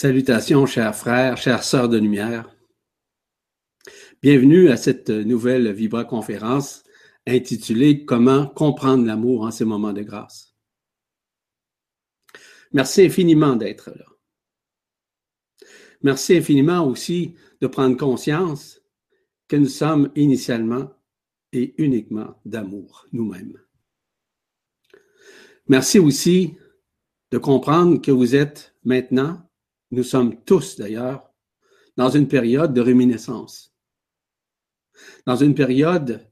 Salutations, chers frères, chères sœurs de lumière. Bienvenue à cette nouvelle Vibra conférence intitulée Comment comprendre l'amour en ces moments de grâce. Merci infiniment d'être là. Merci infiniment aussi de prendre conscience que nous sommes initialement et uniquement d'amour nous-mêmes. Merci aussi de comprendre que vous êtes maintenant nous sommes tous d'ailleurs dans une période de réminiscence, dans une période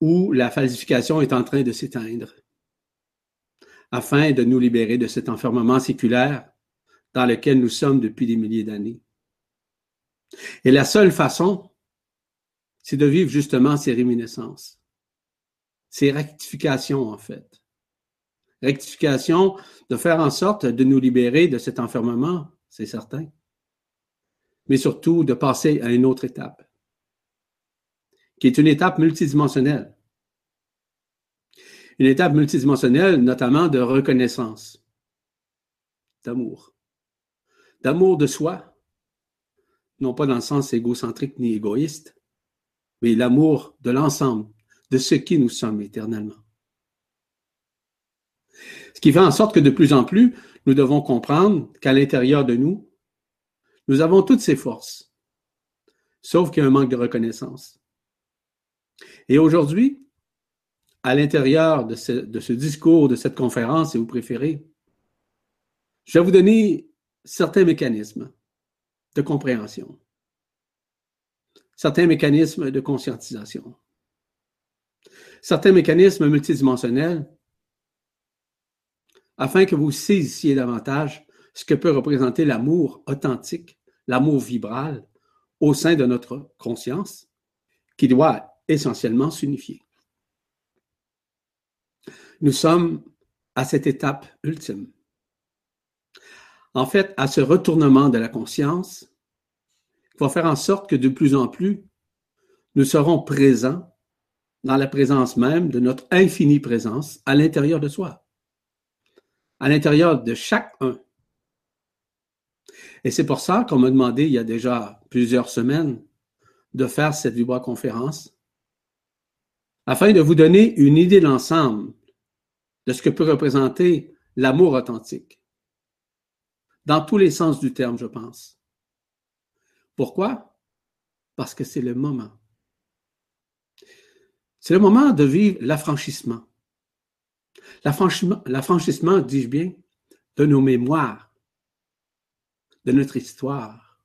où la falsification est en train de s'éteindre, afin de nous libérer de cet enfermement séculaire dans lequel nous sommes depuis des milliers d'années. Et la seule façon, c'est de vivre justement ces réminiscences, ces rectifications en fait. Rectification de faire en sorte de nous libérer de cet enfermement c'est certain. Mais surtout de passer à une autre étape, qui est une étape multidimensionnelle. Une étape multidimensionnelle, notamment de reconnaissance, d'amour. D'amour de soi, non pas dans le sens égocentrique ni égoïste, mais l'amour de l'ensemble, de ce qui nous sommes éternellement. Ce qui fait en sorte que de plus en plus, nous devons comprendre qu'à l'intérieur de nous, nous avons toutes ces forces, sauf qu'il y a un manque de reconnaissance. Et aujourd'hui, à l'intérieur de ce, discours, de cette conférence, si vous préférez, je vais vous donner certains mécanismes de compréhension, certains mécanismes de conscientisation, certains mécanismes multidimensionnels afin que vous saisissiez davantage ce que peut représenter l'amour authentique, l'amour vibral au sein de notre conscience, qui doit essentiellement s'unifier. Nous sommes à cette étape ultime. En fait, à ce retournement de la conscience, qui va faire en sorte que de plus en plus, nous serons présents dans la présence même de notre infinie présence à l'intérieur de soi à l'intérieur de chacun. Et c'est pour ça qu'on m'a demandé il y a déjà plusieurs semaines de faire cette vibra-conférence afin de vous donner une idée d'ensemble de ce que peut représenter l'amour authentique. Dans tous les sens du terme, je pense. Pourquoi? Parce que c'est le moment. C'est le moment de vivre l'affranchissement. L'affranchissement, dis-je bien, de nos mémoires, de notre histoire,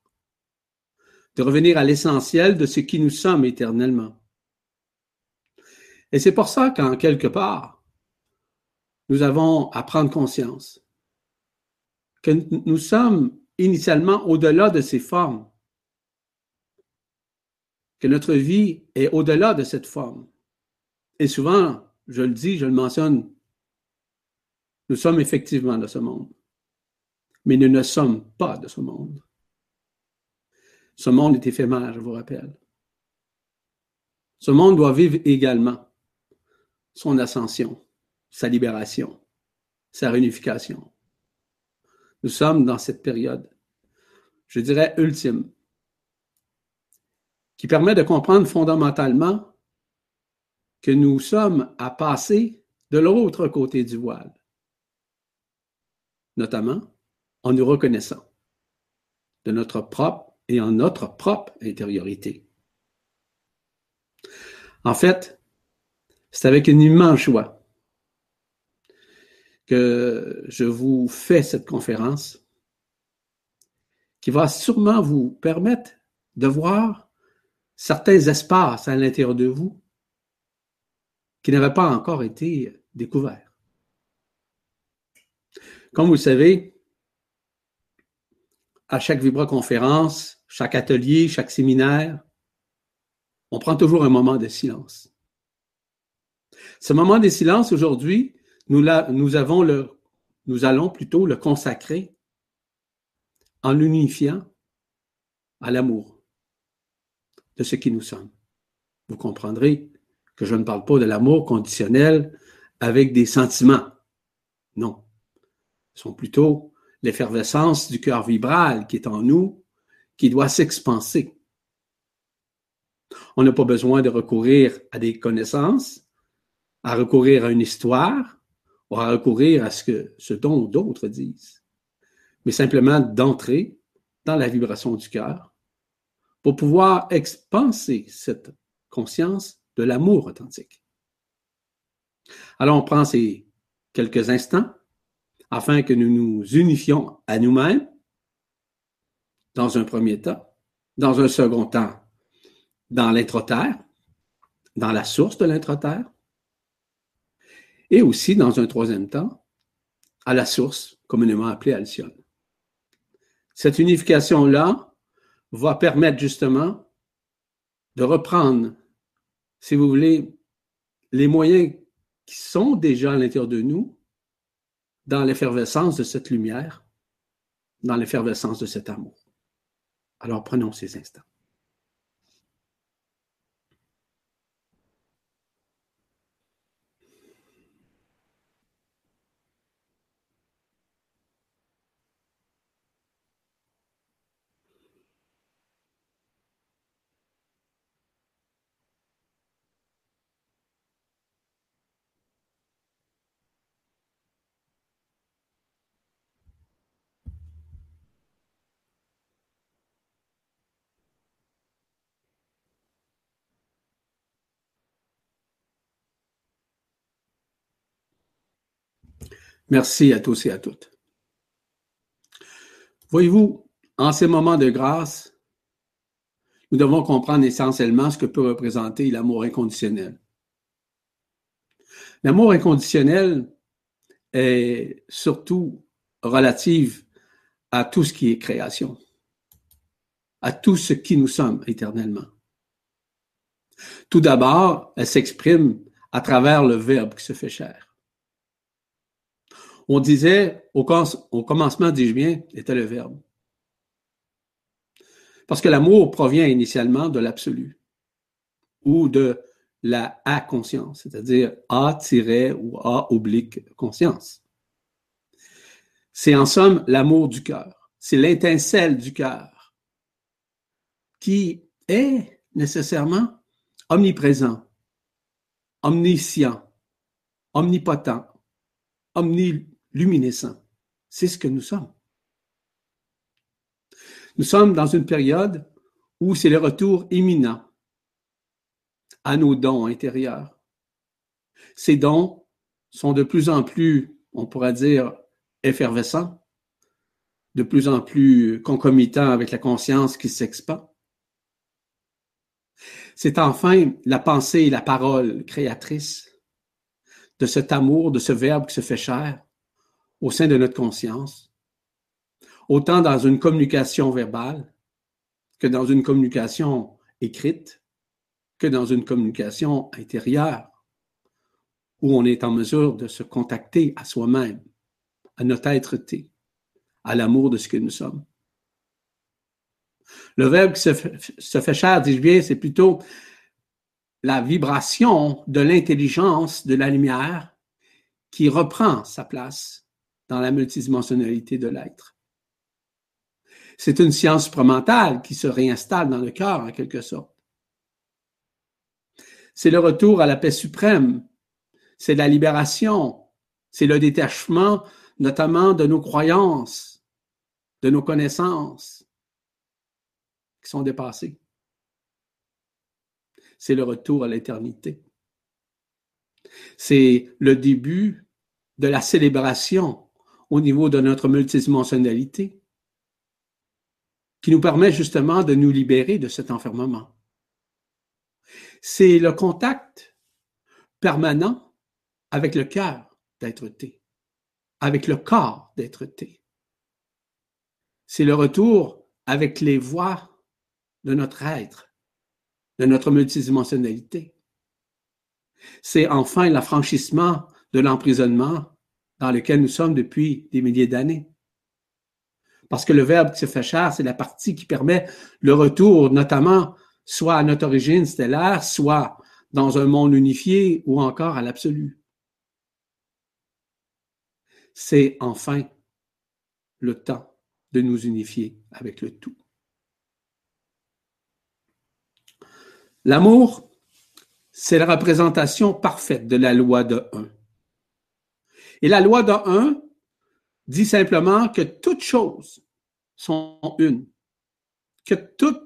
de revenir à l'essentiel de ce qui nous sommes éternellement. Et c'est pour ça qu'en quelque part, nous avons à prendre conscience que nous sommes initialement au-delà de ces formes, que notre vie est au-delà de cette forme. Et souvent, je le dis, je le mentionne nous sommes effectivement de ce monde, mais nous ne sommes pas de ce monde. Ce monde est éphémère, je vous rappelle. Ce monde doit vivre également son ascension, sa libération, sa réunification. Nous sommes dans cette période, je dirais, ultime, qui permet de comprendre fondamentalement que nous sommes à passer de l'autre côté du voile notamment en nous reconnaissant de notre propre et en notre propre intériorité. En fait, c'est avec une immense joie que je vous fais cette conférence qui va sûrement vous permettre de voir certains espaces à l'intérieur de vous qui n'avaient pas encore été découverts. Comme vous le savez, à chaque vibra-conférence, chaque atelier, chaque séminaire, on prend toujours un moment de silence. Ce moment de silence, aujourd'hui, nous, nous, avons le, nous allons plutôt le consacrer en l'unifiant à l'amour de ce qui nous sommes. Vous comprendrez que je ne parle pas de l'amour conditionnel avec des sentiments. Non sont plutôt l'effervescence du cœur vibral qui est en nous, qui doit s'expanser. On n'a pas besoin de recourir à des connaissances, à recourir à une histoire, ou à recourir à ce, que, ce dont d'autres disent, mais simplement d'entrer dans la vibration du cœur pour pouvoir expanser cette conscience de l'amour authentique. Alors on prend ces quelques instants afin que nous nous unifions à nous-mêmes dans un premier temps, dans un second temps, dans l'intra-terre, dans la source de l'intra-terre, et aussi, dans un troisième temps, à la source, communément appelée Alcyone. Cette unification-là va permettre justement de reprendre, si vous voulez, les moyens qui sont déjà à l'intérieur de nous dans l'effervescence de cette lumière, dans l'effervescence de cet amour. Alors prenons ces instants. Merci à tous et à toutes. Voyez-vous, en ces moments de grâce, nous devons comprendre essentiellement ce que peut représenter l'amour inconditionnel. L'amour inconditionnel est surtout relative à tout ce qui est création, à tout ce qui nous sommes éternellement. Tout d'abord, elle s'exprime à travers le Verbe qui se fait chair. On disait, au, commencement, dis-je bien, était le verbe. Parce que l'amour provient initialement de l'absolu ou de la A-conscience, c'est-à-dire A- ou A oblique conscience. C'est en somme l'amour du cœur. C'est l'étincelle du cœur qui est nécessairement omniprésent, omniscient, omnipotent, omni luminescent. C'est ce que nous sommes. Nous sommes dans une période où c'est le retour imminent à nos dons intérieurs. Ces dons sont de plus en plus, on pourrait dire, effervescents, de plus en plus concomitants avec la conscience qui s'expand. C'est enfin la pensée et la parole créatrice de cet amour, de ce verbe qui se fait chair, au sein de notre conscience, autant dans une communication verbale que dans une communication écrite, que dans une communication intérieure, où on est en mesure de se contacter à soi-même, à notre être-té, à l'amour de ce que nous sommes. Le verbe qui se fait, se fait cher, dis-je bien, c'est plutôt la vibration de l'intelligence de la lumière qui reprend sa place dans la multidimensionnalité de l'être. C'est une science supramentale qui se réinstalle dans le cœur en quelque sorte. C'est le retour à la paix suprême, c'est la libération, c'est le détachement notamment de nos croyances, de nos connaissances qui sont dépassées. C'est le retour à l'éternité. C'est le début de la célébration au niveau de notre multidimensionnalité, qui nous permet justement de nous libérer de cet enfermement. C'est le contact permanent avec le cœur d'être-té, avec le corps d'être-té. C'est le retour avec les voix de notre être, de notre multidimensionnalité. C'est enfin l'affranchissement de l'emprisonnement dans lequel nous sommes depuis des milliers d'années. Parce que le verbe qui se fait chair, c'est la partie qui permet le retour, notamment, soit à notre origine stellaire, soit dans un monde unifié ou encore à l'absolu. C'est enfin le temps de nous unifier avec le tout. L'amour, c'est la représentation parfaite de la loi de 1. Et la loi de 1 dit simplement que toutes choses sont une, que toute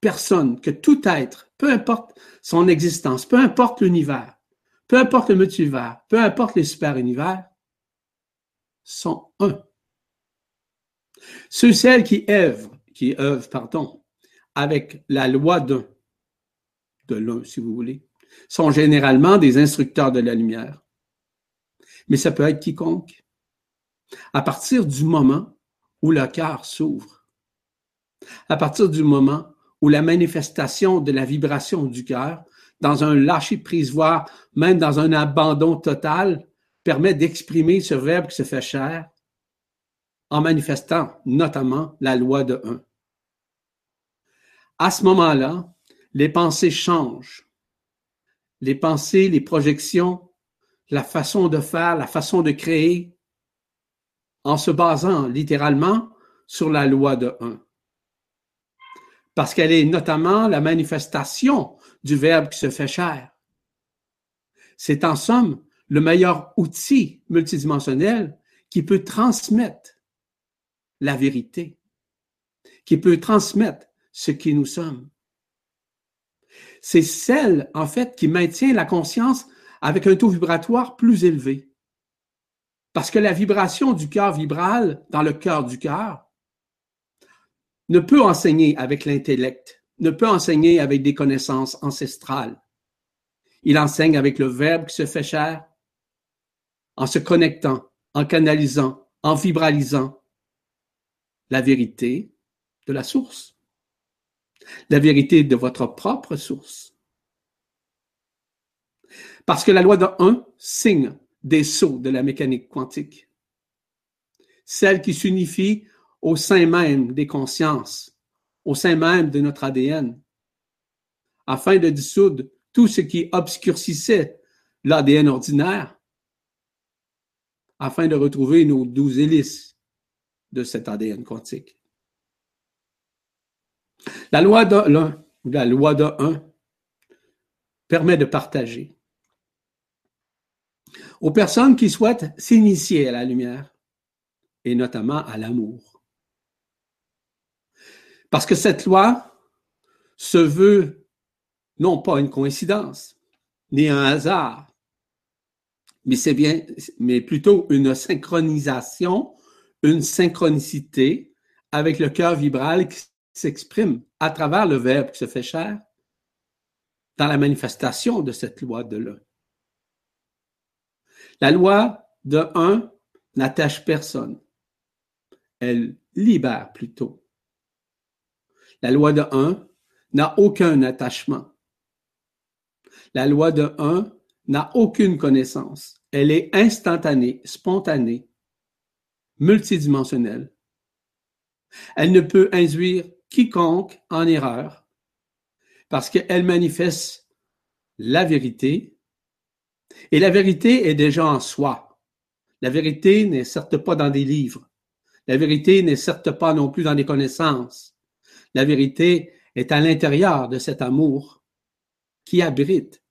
personne, que tout être, peu importe son existence, peu importe l'univers, peu importe le multivers, peu importe les super-univers, sont un. Ceux, celles qui œuvrent, qui œuvrent, pardon, avec la loi d'un, de l'un, si vous voulez, sont généralement des instructeurs de la lumière. Mais ça peut être quiconque. À partir du moment où le cœur s'ouvre, à partir du moment où la manifestation de la vibration du cœur, dans un lâcher-prise, voire même dans un abandon total, permet d'exprimer ce verbe qui se fait chair, en manifestant notamment la loi de un. À ce moment-là, les pensées changent. Les pensées, les projections, la façon de faire, la façon de créer, en se basant littéralement sur la loi de un. Parce qu'elle est notamment la manifestation du Verbe qui se fait chair. C'est en somme le meilleur outil multidimensionnel qui peut transmettre la vérité, qui peut transmettre ce qui nous sommes. C'est celle, en fait, qui maintient la conscience avec un taux vibratoire plus élevé. Parce que la vibration du cœur vibral dans le cœur du cœur ne peut enseigner avec l'intellect, ne peut enseigner avec des connaissances ancestrales. Il enseigne avec le Verbe qui se fait chair, en se connectant, en canalisant, en vibralisant la vérité de la source, la vérité de votre propre source. Parce que la loi de 1 signe des sauts de la mécanique quantique, celle qui s'unifie au sein même des consciences, au sein même de notre ADN, afin de dissoudre tout ce qui obscurcissait l'ADN ordinaire, afin de retrouver nos douze hélices de cet ADN quantique. La loi de l'un, la loi de un, permet de partager. Aux personnes qui souhaitent s'initier à la lumière, et notamment à l'amour. Parce que cette loi se veut non pas une coïncidence, ni un hasard, mais c'est bien, plutôt une synchronisation, une synchronicité avec le cœur vibral qui s'exprime à travers le verbe qui se fait chair dans la manifestation de cette loi de l'un. La loi de un n'attache personne. Elle libère plutôt. La loi de un n'a aucun attachement. La loi de un n'a aucune connaissance. Elle est instantanée, spontanée, multidimensionnelle. Elle ne peut induire quiconque en erreur parce qu'elle manifeste la vérité et la vérité est déjà en soi. La vérité n'est certes pas dans des livres. La vérité n'est certes pas non plus dans des connaissances. La vérité est à l'intérieur de cet amour qui abrite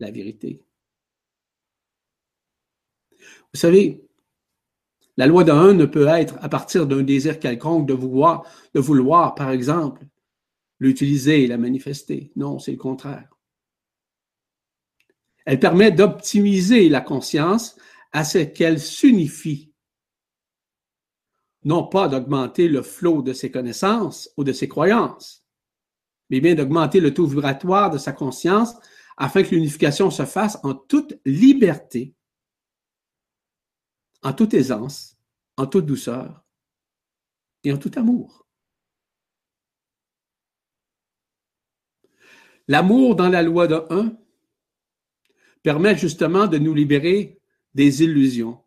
la vérité. Vous savez, la loi d'un ne peut être à partir d'un désir quelconque de vouloir, de vouloir, par exemple, l'utiliser et la manifester. Non, c'est le contraire. Elle permet d'optimiser la conscience à ce qu'elle s'unifie. Non pas d'augmenter le flot de ses connaissances ou de ses croyances, mais bien d'augmenter le taux vibratoire de sa conscience afin que l'unification se fasse en toute liberté, en toute aisance, en toute douceur et en tout amour. L'amour dans la loi de un permet justement de nous libérer des illusions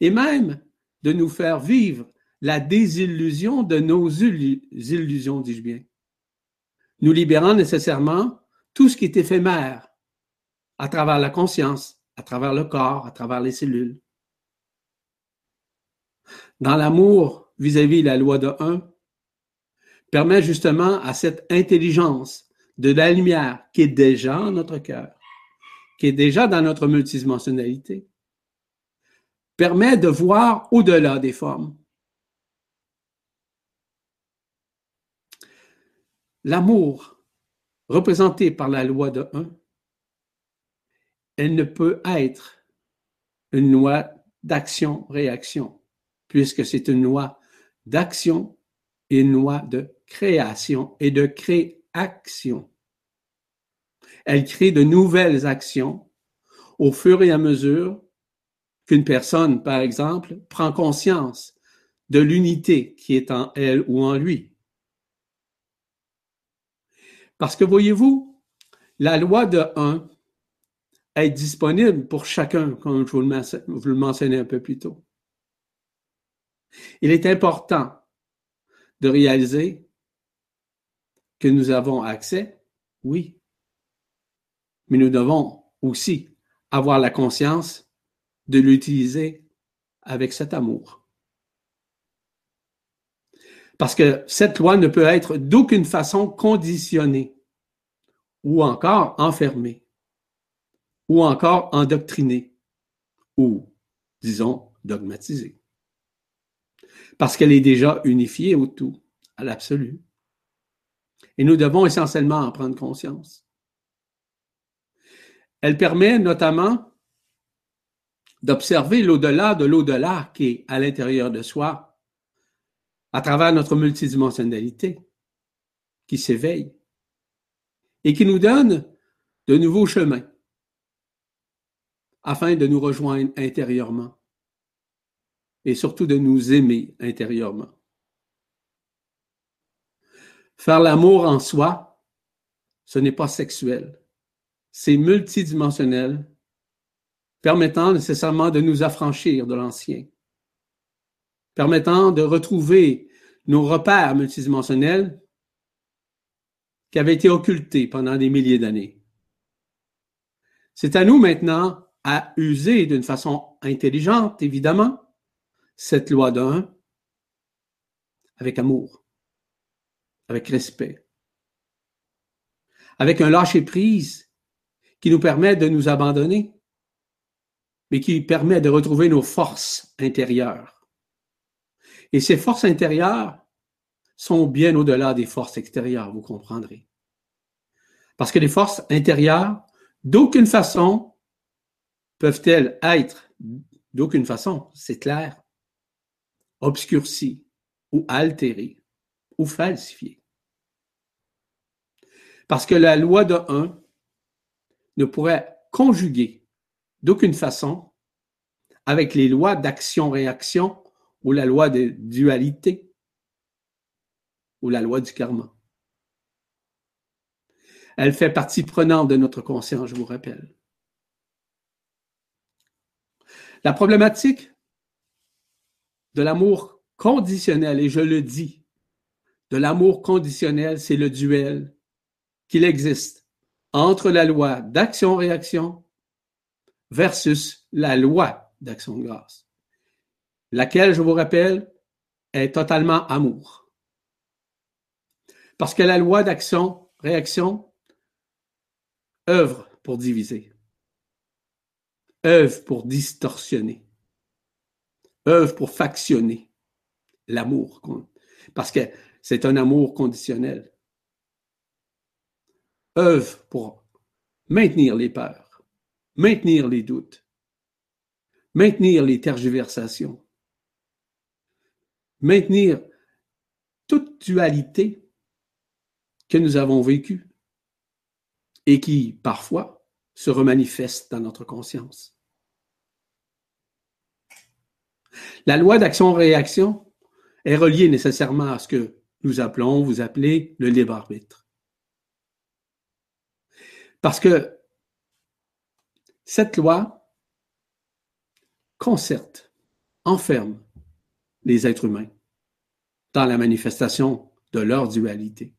et même de nous faire vivre la désillusion de nos illusions, dis-je bien, nous libérant nécessairement tout ce qui est éphémère à travers la conscience, à travers le corps, à travers les cellules. dans l'amour vis-à-vis la loi de un, permet justement à cette intelligence de la lumière qui est déjà en notre cœur, qui est déjà dans notre multidimensionnalité, permet de voir au-delà des formes. L'amour, représenté par la loi de un, elle ne peut être une loi d'action-réaction, puisque c'est une loi d'action et une loi de création et de création. Elle crée de nouvelles actions au fur et à mesure qu'une personne, par exemple, prend conscience de l'unité qui est en elle ou en lui. Parce que voyez-vous, la loi de 1 est disponible pour chacun, comme je vous le mentionnais un peu plus tôt. Il est important de réaliser que nous avons accès, oui, mais nous devons aussi avoir la conscience de l'utiliser avec cet amour. Parce que cette loi ne peut être d'aucune façon conditionnée ou encore enfermée ou encore endoctrinée ou, disons, dogmatisée parce qu'elle est déjà unifiée au tout, à l'absolu. Et nous devons essentiellement en prendre conscience. Elle permet notamment d'observer l'au-delà de l'au-delà qui est à l'intérieur de soi, à travers notre multidimensionnalité, qui s'éveille et qui nous donne de nouveaux chemins afin de nous rejoindre intérieurement et surtout de nous aimer intérieurement. Faire l'amour en soi, ce n'est pas sexuel, c'est multidimensionnel, permettant nécessairement de nous affranchir de l'ancien, permettant de retrouver nos repères multidimensionnels qui avaient été occultés pendant des milliers d'années. C'est à nous maintenant à user d'une façon intelligente, évidemment, cette loi d'un avec amour, avec respect, avec un lâcher-prise qui nous permet de nous abandonner, mais qui permet de retrouver nos forces intérieures. Et ces forces intérieures sont bien au-delà des forces extérieures, vous comprendrez. Parce que les forces intérieures, d'aucune façon, peuvent-elles être, d'aucune façon, c'est clair, obscurci ou altéré ou falsifié. Parce que la loi de 1 ne pourrait conjuguer d'aucune façon avec les lois d'action-réaction ou la loi de dualité ou la loi du karma. Elle fait partie prenante de notre conscience, je vous rappelle. La problématique de l'amour conditionnel, et je le dis, de l'amour conditionnel, c'est le duel qu'il existe entre la loi d'action-réaction versus la loi d'action de grâce, laquelle, je vous rappelle, est totalement amour. Parce que la loi d'action-réaction œuvre pour diviser, œuvre pour distorsionner, œuvre pour factionner l'amour, parce que c'est un amour conditionnel. Œuvre pour maintenir les peurs, maintenir les doutes, maintenir les tergiversations, maintenir toute dualité que nous avons vécue et qui, parfois, se remanifeste dans notre conscience. La loi d'action-réaction est reliée nécessairement à ce que nous appelons, vous appelez le libre arbitre. Parce que cette loi concerte, enferme les êtres humains dans la manifestation de leur dualité.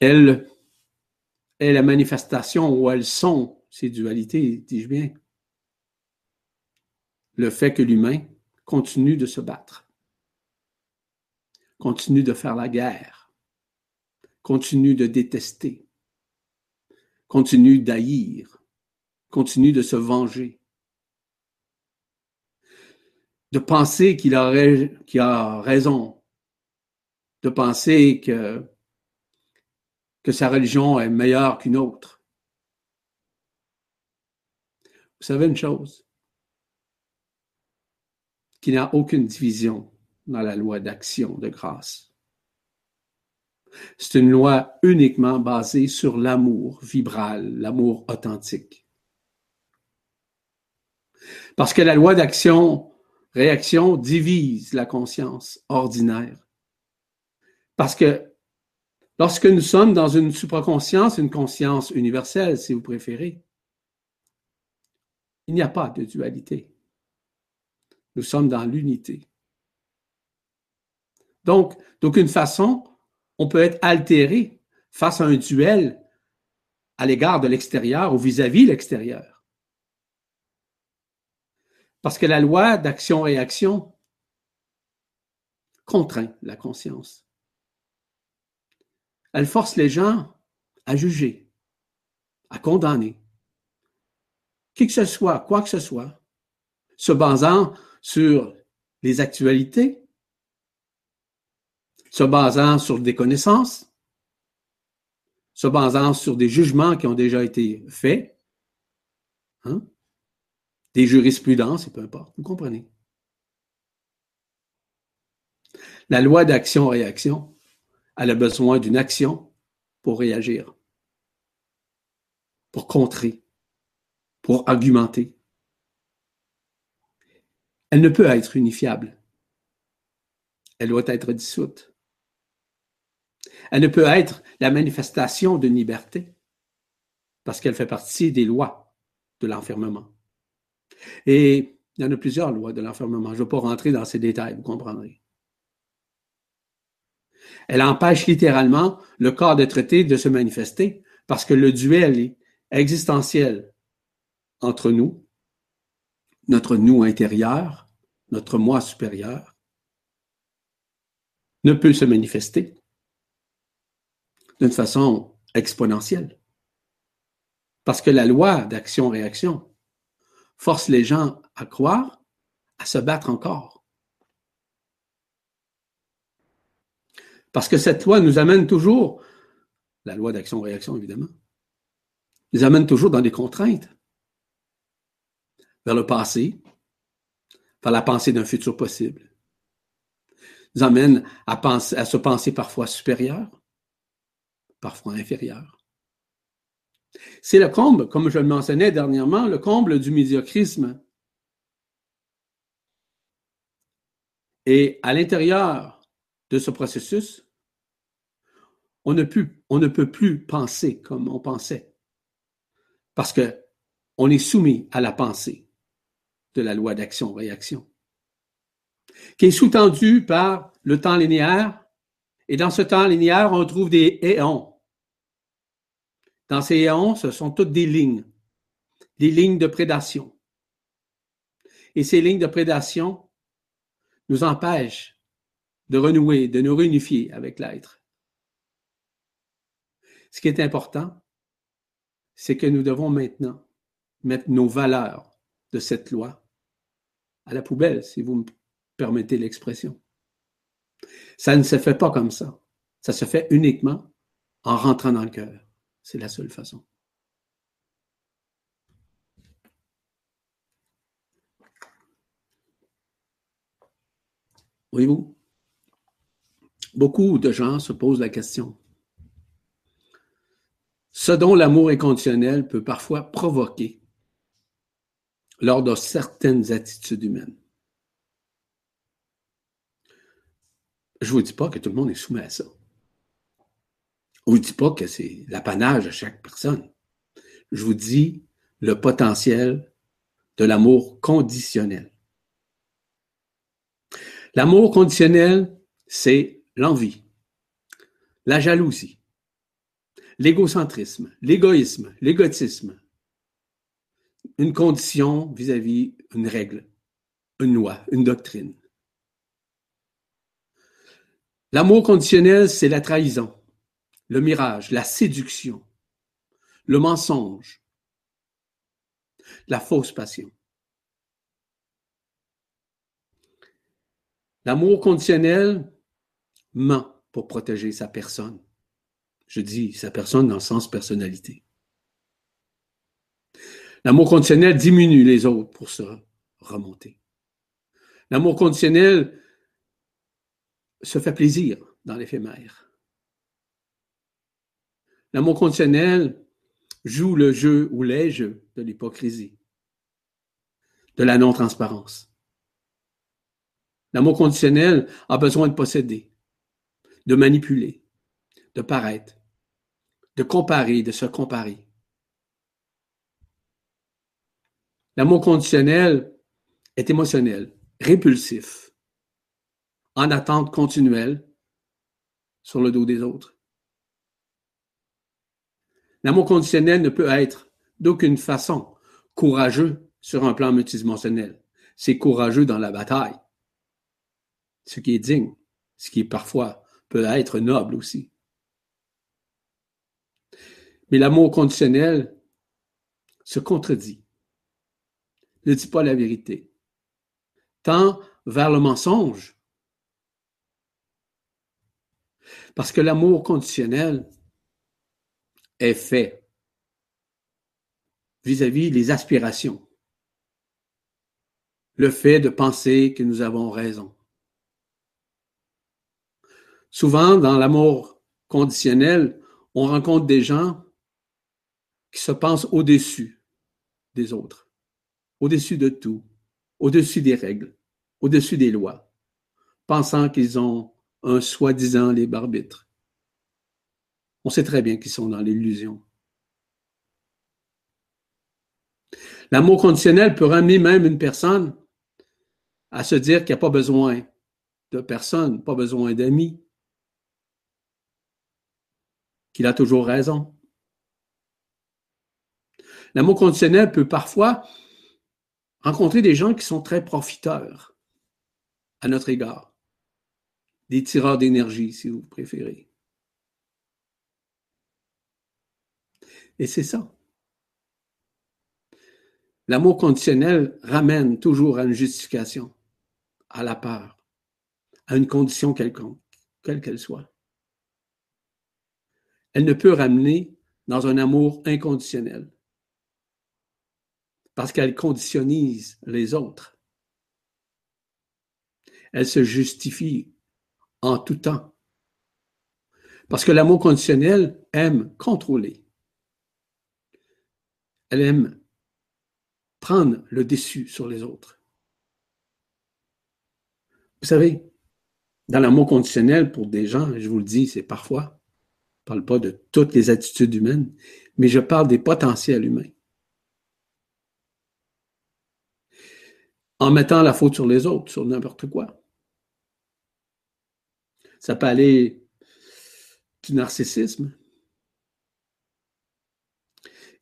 Elle est la manifestation où elles sont, ces dualités, dis-je bien, le fait que l'humain continue de se battre, continue de faire la guerre, continue de détester, continue d'haïr, continue de se venger, de penser qu'il a, raison, de penser que, que sa religion est meilleure qu'une autre. Vous savez une chose, qu'il n'y a aucune division dans la loi d'action de grâce. C'est une loi uniquement basée sur l'amour vibral, l'amour authentique. Parce que la loi d'action réaction divise la conscience ordinaire. Parce que lorsque nous sommes dans une supraconscience, une conscience universelle, si vous préférez, il n'y a pas de dualité. Nous sommes dans l'unité. Donc, d'aucune façon, on peut être altéré face à un duel à l'égard de l'extérieur ou vis-à-vis l'extérieur. Parce que la loi d'action-réaction contraint la conscience. Elle force les gens à juger, à condamner. Qui que ce soit, quoi que ce soit, se basant sur les actualités, se basant sur des connaissances, se basant sur des jugements qui ont déjà été faits, hein? des jurisprudences, et peu importe. Vous comprenez? La loi d'action-réaction, elle a besoin d'une action pour réagir, pour contrer, pour argumenter. Elle ne peut être unifiable. Elle doit être dissoute. Elle ne peut être la manifestation d'une liberté parce qu'elle fait partie des lois de l'enfermement. Et il y en a plusieurs lois de l'enfermement. Je ne vais pas rentrer dans ces détails, vous comprendrez. Elle empêche littéralement le corps de traité de se manifester parce que le duel existentiel entre nous, notre nous intérieur, notre moi supérieur, ne peut se manifester d'une façon exponentielle. Parce que la loi d'action-réaction force les gens à croire, à se battre encore. Parce que cette loi nous amène toujours, la loi d'action-réaction évidemment, nous amène toujours dans des contraintes, vers le passé, vers la pensée d'un futur possible, nous amène à, se penser parfois supérieur, parfois inférieur. C'est le comble, comme je le mentionnais dernièrement, le comble du médiocrisme. Et à l'intérieur de ce processus, on ne, peut, plus penser comme on pensait. Parce que on est soumis à la pensée de la loi d'action-réaction, qui est sous-tendue par le temps linéaire. Et dans ce temps linéaire, on trouve des éons, dans ces éons, ce sont toutes des lignes, des lignes de prédation. Et ces lignes de prédation nous empêchent de renouer, de nous réunifier avec l'être. Ce qui est important, c'est que nous devons maintenant mettre nos valeurs de cette loi à la poubelle, si vous me permettez l'expression. Ça ne se fait pas comme ça. Ça se fait uniquement en rentrant dans le cœur. C'est la seule façon. Voyez-vous, beaucoup de gens se posent la question. Ce dont l'amour inconditionnel peut parfois provoquer lors de certaines attitudes humaines. Je ne vous dis pas que tout le monde est soumis à ça. On ne vous dit pas que c'est l'apanage de chaque personne. Je vous dis le potentiel de l'amour conditionnel. L'amour conditionnel, c'est l'envie, la jalousie, l'égocentrisme, l'égoïsme, l'égotisme. Une condition vis-à-vis une règle. une loi, une doctrine. L'amour conditionnel, c'est la trahison, le mirage, la séduction, le mensonge, la fausse passion. L'amour conditionnel ment pour protéger sa personne. Je dis sa personne dans le sens personnalité. L'amour conditionnel diminue les autres pour se remonter. L'amour conditionnel se fait plaisir dans l'éphémère. L'amour conditionnel joue le jeu ou les jeux de l'hypocrisie, de la non-transparence. L'amour conditionnel a besoin de posséder, de manipuler, de paraître, de comparer, de se comparer. L'amour conditionnel est émotionnel, répulsif, en attente continuelle sur le dos des autres. L'amour conditionnel ne peut être d'aucune façon courageux sur un plan multidimensionnel. C'est courageux dans la bataille, ce qui est digne, ce qui parfois peut être noble aussi. Mais l'amour conditionnel se contredit, ne dit pas la vérité, tend vers le mensonge. Parce que l'amour conditionnel est fait vis-à-vis des aspirations, le fait de penser que nous avons raison. Souvent, dans l'amour conditionnel, on rencontre des gens qui se pensent au-dessus des autres, au-dessus de tout, au-dessus des règles, au-dessus des lois, pensant qu'ils ont un soi-disant libre arbitre. On sait très bien qu'ils sont dans l'illusion. L'amour conditionnel peut ramener même une personne à se dire qu'il n'y a pas besoin de personne, pas besoin d'amis, qu'il a toujours raison. L'amour conditionnel peut parfois rencontrer des gens qui sont très profiteurs à notre égard. Des tireurs d'énergie, si vous préférez. Et c'est ça. L'amour conditionnel ramène toujours à une justification, à la peur, à une condition quelconque, quelle qu'elle soit. Elle ne peut ramener dans un amour inconditionnel parce qu'elle conditionnise les autres. Elle se justifie en tout temps. Parce que l'amour conditionnel aime contrôler. Elle aime prendre le dessus sur les autres. Vous savez, dans l'amour conditionnel, pour des gens, je vous le dis, c'est parfois, je ne parle pas de toutes les attitudes humaines, mais je parle des potentiels humains. en mettant la faute sur les autres, sur n'importe quoi. Ça peut aller du narcissisme.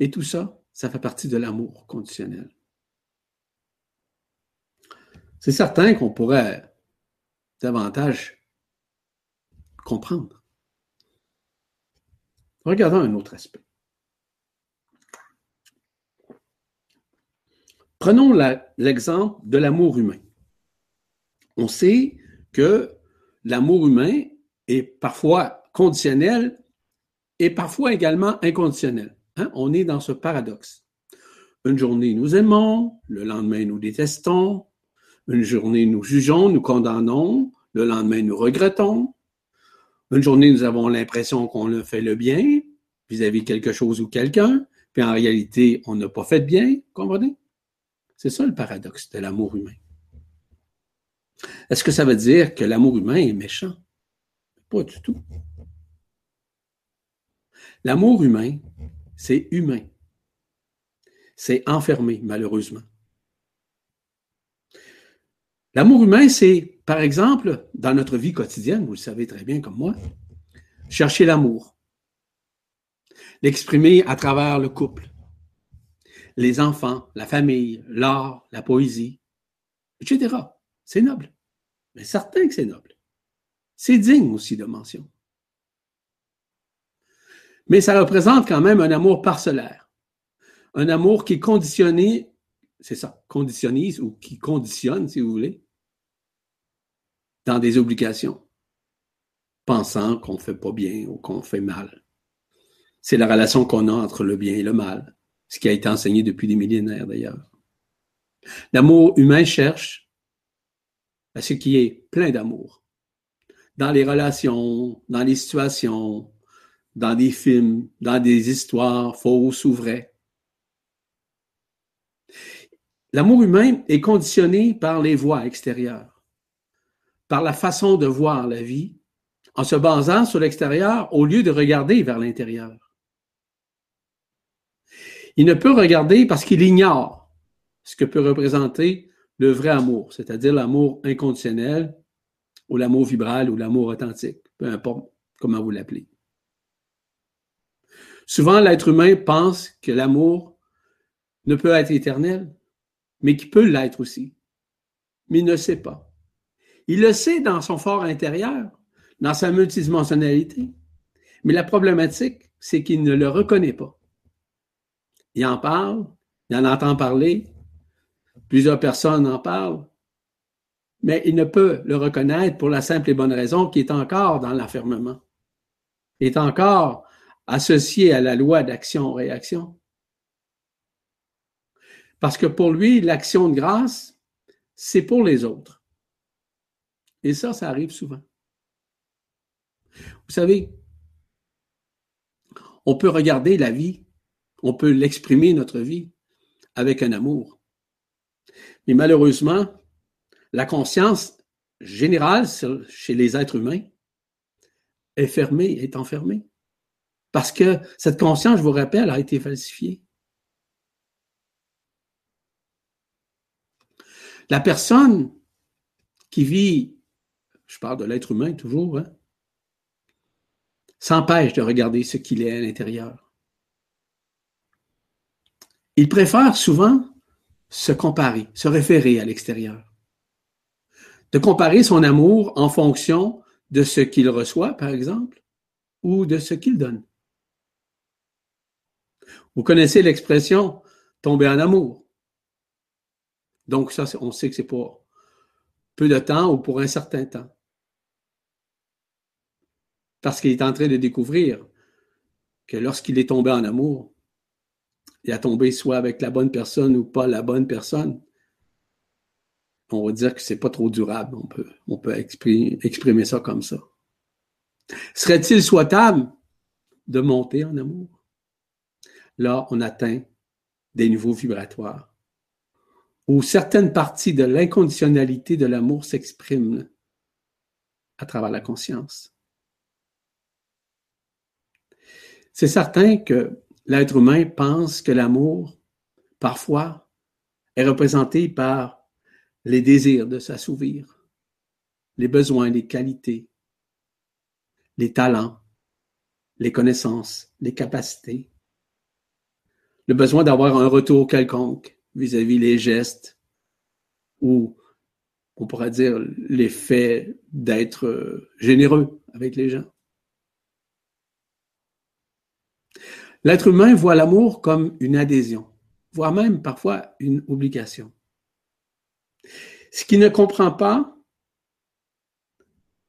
Et tout ça, ça fait partie de l'amour conditionnel. C'est certain qu'on pourrait davantage comprendre. Regardons un autre aspect. Prenons l'exemple de l'amour humain. On sait que l'amour humain est parfois conditionnel et parfois également inconditionnel. Hein? On est dans ce paradoxe. Une journée, nous aimons, le lendemain, nous détestons. Une journée, nous jugeons, nous condamnons, le lendemain, nous regrettons. Une journée, nous avons l'impression qu'on a fait le bien vis-à-vis -vis quelque chose ou quelqu'un, puis en réalité, on n'a pas fait de bien, comprenez? C'est ça le paradoxe de l'amour humain. Est-ce que ça veut dire que l'amour humain est méchant? Pas du tout. L'amour humain, c'est humain. C'est enfermé, malheureusement. L'amour humain, c'est, par exemple, dans notre vie quotidienne, vous le savez très bien comme moi, chercher l'amour, l'exprimer à travers le couple, les enfants, la famille, l'art, la poésie. etc. C'est noble. Mais certain que c'est noble. C'est digne aussi de mention. Mais ça représente quand même un amour parcellaire. Un amour qui est conditionné, c'est ça, conditionnise ou qui conditionne, si vous voulez, dans des obligations, pensant qu'on ne fait pas bien ou qu'on fait mal. C'est la relation qu'on a entre le bien et le mal, ce qui a été enseigné depuis des millénaires d'ailleurs. L'amour humain cherche à ce qui est plein d'amour. Dans les relations, dans les situations, dans des films, dans des histoires fausses ou vraies. L'amour humain est conditionné par les voies extérieures, par la façon de voir la vie, en se basant sur l'extérieur au lieu de regarder vers l'intérieur. Il ne peut regarder parce qu'il ignore ce que peut représenter le vrai amour, c'est-à-dire l'amour inconditionnel ou l'amour vibral ou l'amour authentique, peu importe comment vous l'appelez. Souvent, l'être humain pense que l'amour ne peut être éternel, mais qu'il peut l'être aussi. Mais il ne sait pas. Il le sait dans son fort intérieur, dans sa multidimensionnalité. Mais la problématique, c'est qu'il ne le reconnaît pas. Il en parle, il en entend parler, plusieurs personnes en parlent, mais il ne peut le reconnaître pour la simple et bonne raison qu'il est encore dans l'enfermement. Il est encore associé à la loi d'action-réaction. Parce que pour lui, l'action de grâce, c'est pour les autres. Et ça, ça arrive souvent. Vous savez, on peut regarder la vie, on peut l'exprimer, notre vie, avec un amour. Mais malheureusement, la conscience générale chez les êtres humains est fermée, est enfermée. Parce que cette conscience, je vous rappelle, a été falsifiée. La personne qui vit, je parle de l'être humain toujours, hein, s'empêche de regarder ce qu'il est à l'intérieur. Il préfère souvent se comparer, se référer à l'extérieur. De comparer son amour en fonction de ce qu'il reçoit, par exemple, ou de ce qu'il donne. Vous connaissez l'expression tomber en amour. Donc, ça, on sait que c'est pour peu de temps ou pour un certain temps. Parce qu'il est en train de découvrir que lorsqu'il est tombé en amour, il a tombé soit avec la bonne personne ou pas la bonne personne. On va dire que c'est pas trop durable. On peut, on peut exprimer, exprimer ça comme ça. Serait-il souhaitable de monter en amour? Là, on atteint des niveaux vibratoires où certaines parties de l'inconditionnalité de l'amour s'expriment à travers la conscience. C'est certain que l'être humain pense que l'amour, parfois, est représenté par les désirs de s'assouvir, les besoins, les qualités, les talents, les connaissances, les capacités, le besoin d'avoir un retour quelconque vis-à-vis les gestes ou on pourrait dire l'effet d'être euh, généreux avec les gens. L'être humain voit l'amour comme une adhésion, voire même parfois une obligation. Ce qu'il ne comprend pas,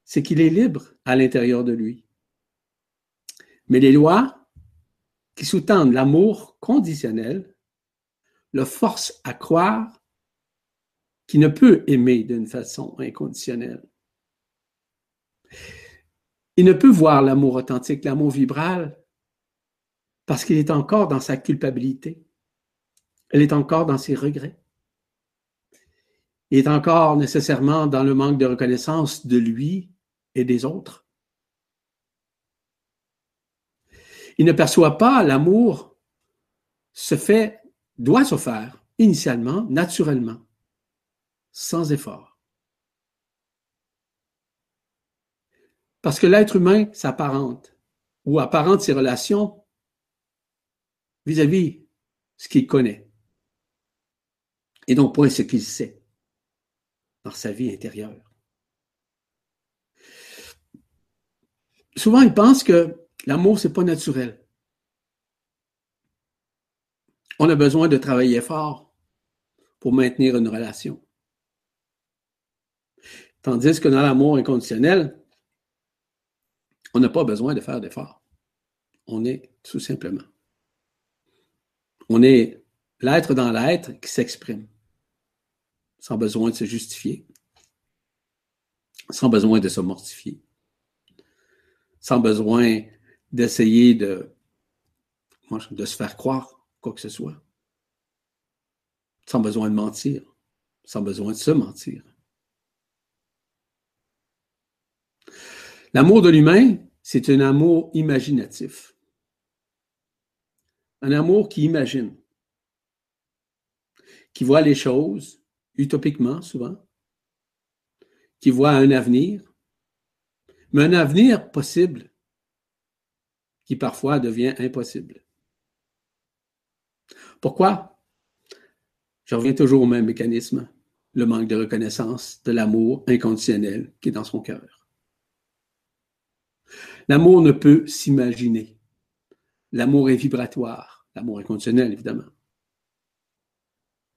c'est qu'il est libre à l'intérieur de lui. Mais les lois qui sous-tendent l'amour conditionnel le forcent à croire qu'il ne peut aimer d'une façon inconditionnelle. Il ne peut voir l'amour authentique, l'amour vibral, parce qu'il est encore dans sa culpabilité. Elle est encore dans ses regrets. Il est encore nécessairement dans le manque de reconnaissance de lui et des autres. Il ne perçoit pas l'amour se fait, doit se faire initialement, naturellement, sans effort. Parce que l'être humain s'apparente ou apparente ses relations vis-à-vis ce qu'il connaît et donc pas ce qu'il sait. dans sa vie intérieure. Souvent, ils pensent que l'amour, c'est pas naturel. On a besoin de travailler fort pour maintenir une relation. Tandis que dans l'amour inconditionnel, on n'a pas besoin de faire d'efforts. On est tout simplement. On est l'être dans l'être qui s'exprime, sans besoin de se justifier, sans besoin de se mortifier, sans besoin d'essayer de, se faire croire quoi que ce soit, sans besoin de mentir, sans besoin de se mentir. L'amour de l'humain, c'est un amour imaginatif. Un amour qui imagine, qui voit les choses utopiquement souvent, qui voit un avenir, mais un avenir possible qui parfois devient impossible. Pourquoi? Je reviens toujours au même mécanisme, le manque de reconnaissance de l'amour inconditionnel qui est dans son cœur. L'amour ne peut s'imaginer. L'amour est vibratoire, l'amour inconditionnel évidemment.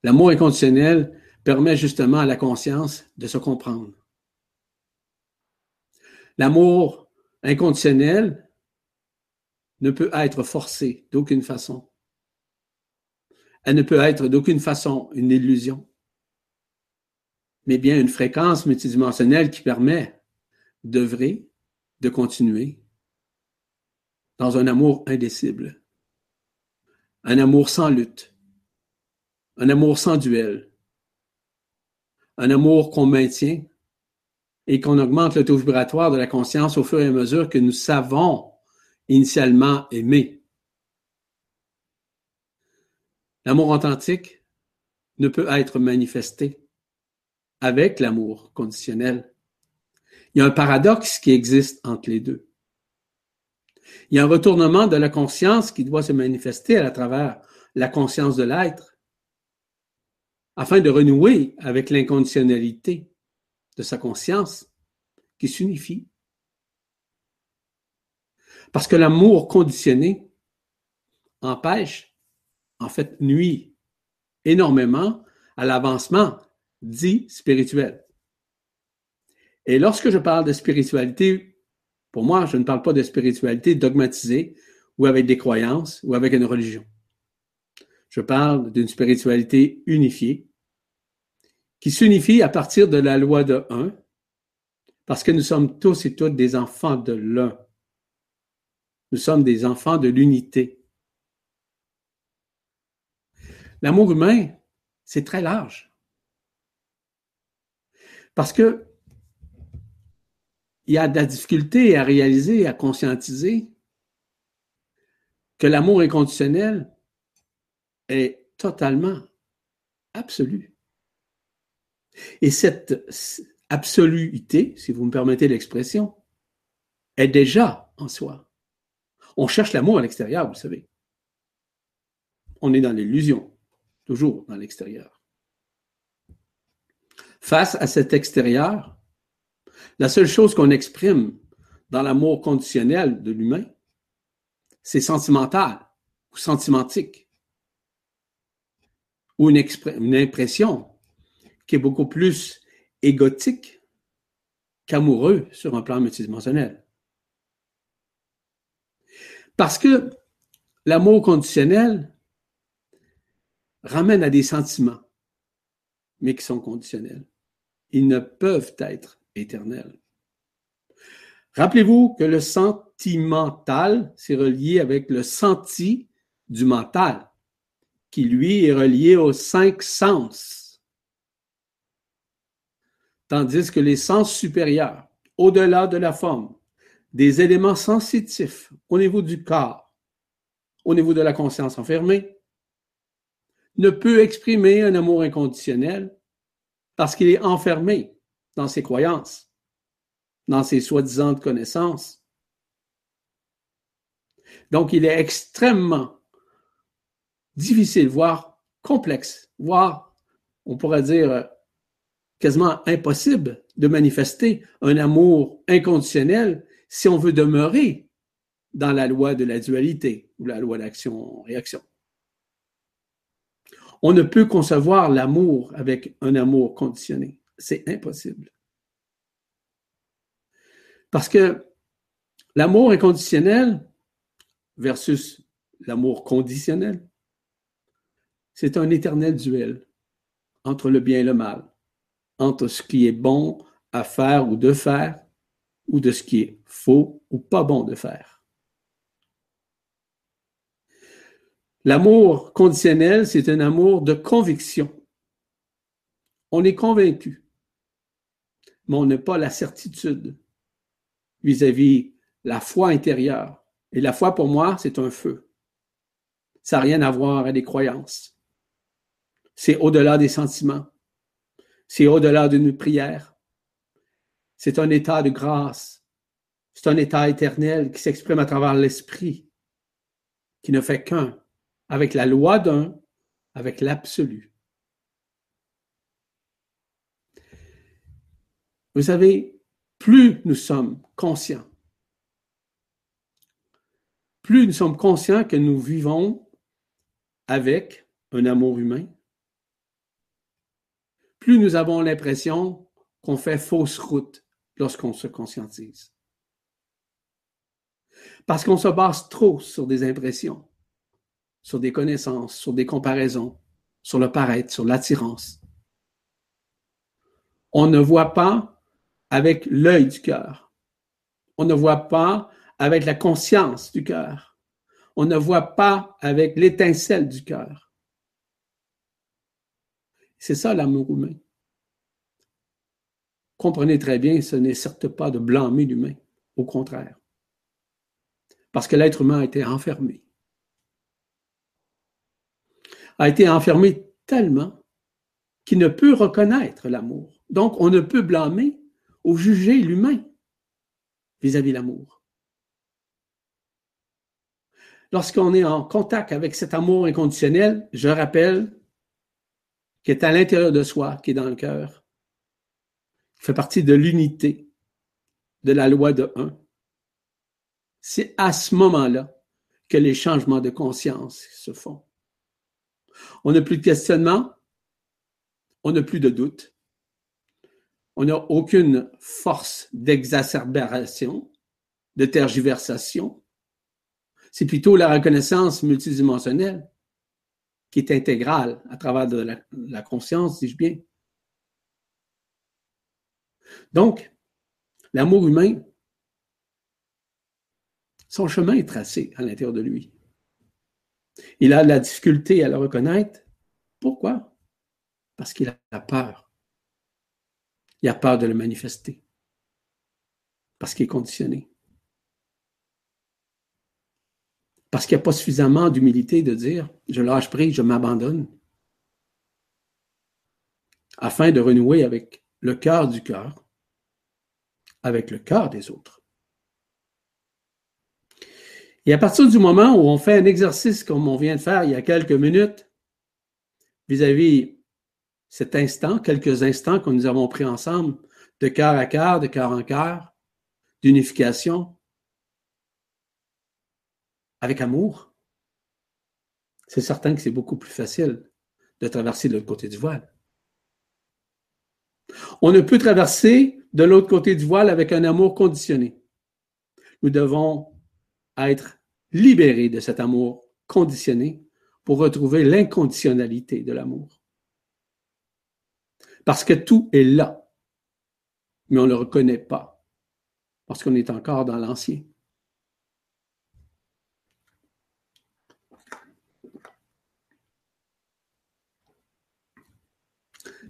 L'amour inconditionnel permet justement à la conscience de se comprendre. L'amour inconditionnel ne peut être forcé d'aucune façon. Elle ne peut être d'aucune façon une illusion, mais bien une fréquence multidimensionnelle qui permet d'œuvrer, de continuer dans un amour indécible, un amour sans lutte, un amour sans duel, un amour qu'on maintient et qu'on augmente le taux vibratoire de la conscience au fur et à mesure que nous savons initialement aimer. L'amour authentique ne peut être manifesté avec l'amour conditionnel. Il y a un paradoxe qui existe entre les deux. Il y a un retournement de la conscience qui doit se manifester à travers la conscience de l'être afin de renouer avec l'inconditionnalité de sa conscience qui s'unifie. Parce que l'amour conditionné empêche, en fait, nuit énormément à l'avancement dit spirituel. Et lorsque je parle de spiritualité, pour moi, je ne parle pas de spiritualité dogmatisée ou avec des croyances ou avec une religion. Je parle d'une spiritualité unifiée qui s'unifie à partir de la loi de un, parce que nous sommes tous et toutes des enfants de l'un. Nous sommes des enfants de l'unité. L'amour humain, c'est très large. Parce que il y a de la difficulté à réaliser, à conscientiser que l'amour inconditionnel est totalement absolu. Et cette absoluité, si vous me permettez l'expression, est déjà en soi. On cherche l'amour à l'extérieur, vous savez. On est dans l'illusion, toujours dans l'extérieur. Face à cet extérieur, la seule chose qu'on exprime dans l'amour conditionnel de l'humain, c'est sentimental ou sentimentique, ou une, une impression qui est beaucoup plus égotique qu'amoureux sur un plan multidimensionnel. Parce que l'amour conditionnel ramène à des sentiments, mais qui sont conditionnels. Ils ne peuvent être éternels. Rappelez-vous que le sentimental, c'est relié avec le senti du mental, qui lui est relié aux cinq sens tandis que les sens supérieurs, au-delà de la forme, des éléments sensitifs au niveau du corps, au niveau de la conscience enfermée, ne peut exprimer un amour inconditionnel parce qu'il est enfermé dans ses croyances, dans ses soi-disant connaissances. Donc, il est extrêmement difficile, voire complexe, voire, on pourrait dire, quasiment impossible de manifester un amour inconditionnel si on veut demeurer dans la loi de la dualité ou la loi d'action-réaction. On ne peut concevoir l'amour avec un amour conditionné. C'est impossible. Parce que l'amour inconditionnel versus l'amour conditionnel, c'est un éternel duel entre le bien et le mal, entre ce qui est bon à faire ou de faire, ou de ce qui est faux ou pas bon de faire. L'amour conditionnel, c'est un amour de conviction. On est convaincu, mais on n'a pas la certitude vis-à-vis la foi intérieure. Et la foi, pour moi, c'est un feu. Ça n'a rien à voir avec des croyances. C'est au-delà des sentiments. C'est au-delà d'une prière. C'est un état de grâce. C'est un état éternel qui s'exprime à travers l'esprit, qui ne fait qu'un, avec la loi d'un, avec l'absolu. Vous savez, plus nous sommes conscients, plus nous sommes conscients que nous vivons avec un amour humain, plus nous avons l'impression qu'on fait fausse route lorsqu'on se conscientise. Parce qu'on se base trop sur des impressions, sur des connaissances, sur des comparaisons, sur le paraître, sur l'attirance. On ne voit pas avec l'œil du cœur. On ne voit pas avec la conscience du cœur. On ne voit pas avec l'étincelle du cœur. C'est ça l'amour humain. Comprenez très bien, ce n'est certes pas de blâmer l'humain, au contraire. Parce que l'être humain a été enfermé. A été enfermé tellement qu'il ne peut reconnaître l'amour. Donc, on ne peut blâmer ou juger l'humain vis-à-vis l'amour. Lorsqu'on est en contact avec cet amour inconditionnel, je rappelle qui est à l'intérieur de soi, qui est dans le cœur, fait partie de l'unité de la loi de un. C'est à ce moment-là que les changements de conscience se font. On n'a plus de questionnement, on n'a plus de doute, on n'a aucune force d'exacerbation, de tergiversation. C'est plutôt la reconnaissance multidimensionnelle qui est intégrale à travers la conscience, dis-je bien. Donc, l'amour humain, son chemin est tracé à l'intérieur de lui. Il a de la difficulté à le reconnaître. Pourquoi? Parce qu'il a peur. Il a peur de le manifester. Parce qu'il est conditionné. Parce qu'il n'y a pas suffisamment d'humilité de dire je lâche prise, je m'abandonne. Afin de renouer avec le cœur du cœur, avec le cœur des autres. Et à partir du moment où on fait un exercice comme on vient de faire il y a quelques minutes, vis-à-vis cet instant, quelques instants que nous avons pris ensemble, de cœur à cœur, de cœur en cœur, d'unification, avec amour, c'est certain que c'est beaucoup plus facile de traverser de l'autre côté du voile. On ne peut traverser de l'autre côté du voile avec un amour conditionné. Nous devons être libérés de cet amour conditionné pour retrouver l'inconditionnalité de l'amour. Parce que tout est là, mais on ne le reconnaît pas, parce qu'on est encore dans l'ancien.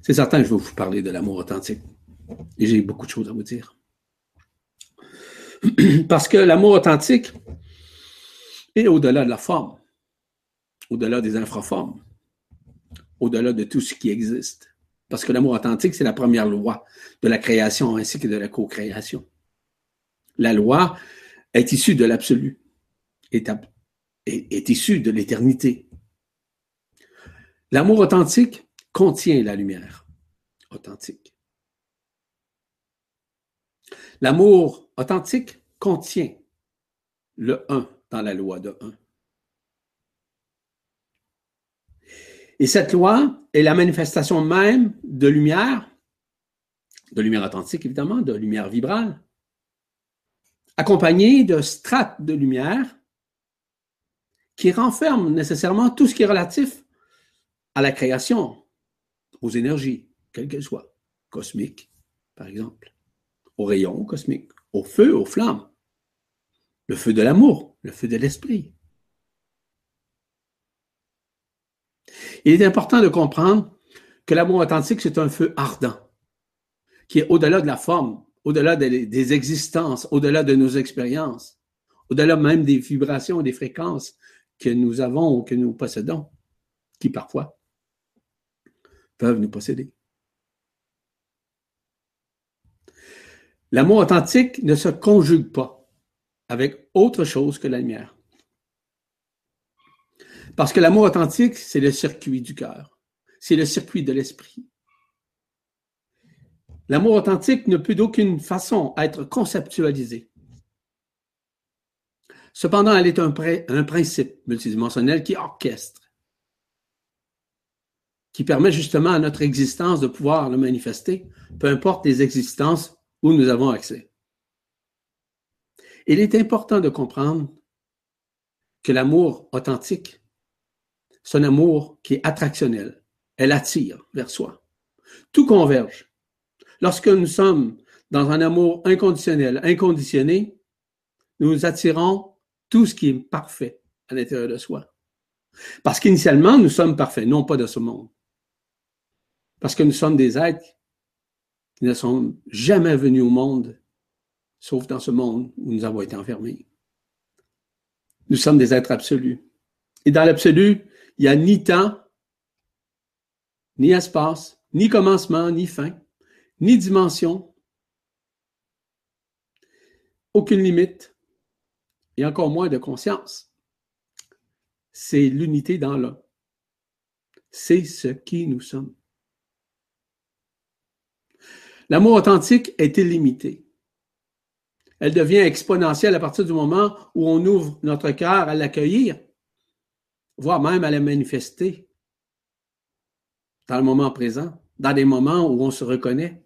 C'est certain que je vais vous parler de l'amour authentique. Et j'ai beaucoup de choses à vous dire. Parce que l'amour authentique est au-delà de la forme, au-delà des infraformes, au-delà de tout ce qui existe. Parce que l'amour authentique, c'est la première loi de la création ainsi que de la co-création. La loi est issue de l'absolu, est, est issue de l'éternité. L'amour authentique contient la lumière authentique. L'amour authentique contient le un dans la loi de un. Et cette loi est la manifestation même de lumière, de lumière authentique évidemment, de lumière vibrale, accompagnée de strates de lumière qui renferment nécessairement tout ce qui est relatif à la création, aux énergies, quelles qu'elles soient, cosmiques, par exemple, aux rayons cosmiques, au feu, aux flammes, le feu de l'amour, le feu de l'esprit. Il est important de comprendre que l'amour authentique, c'est un feu ardent, qui est au-delà de la forme, au-delà des existences, au-delà de nos expériences, au-delà même des vibrations, des fréquences que nous avons ou que nous possédons, qui parfois peuvent nous posséder. L'amour authentique ne se conjugue pas avec autre chose que la lumière. Parce que l'amour authentique, c'est le circuit du cœur, c'est le circuit de l'esprit. L'amour authentique ne peut d'aucune façon être conceptualisé. Cependant, elle est un, un principe multidimensionnel qui orchestre, qui permet justement à notre existence de pouvoir le manifester, peu importe les existences où nous avons accès. Il est important de comprendre que l'amour authentique, c'est un amour qui est attractionnel. Elle attire vers soi. Tout converge. Lorsque nous sommes dans un amour inconditionnel, inconditionné, nous attirons tout ce qui est parfait à l'intérieur de soi. Parce qu'initialement, nous sommes parfaits, non pas de ce monde. Parce que nous sommes des êtres qui ne sont jamais venus au monde, sauf dans ce monde où nous avons été enfermés. Nous sommes des êtres absolus. Et dans l'absolu, il n'y a ni temps, ni espace, ni commencement, ni fin, ni dimension, aucune limite, et encore moins de conscience. C'est l'unité dans l'un. C'est ce qui nous sommes. L'amour authentique est illimité. Elle devient exponentielle à partir du moment où on ouvre notre cœur à l'accueillir, voire même à la manifester dans le moment présent, dans des moments où on se reconnaît,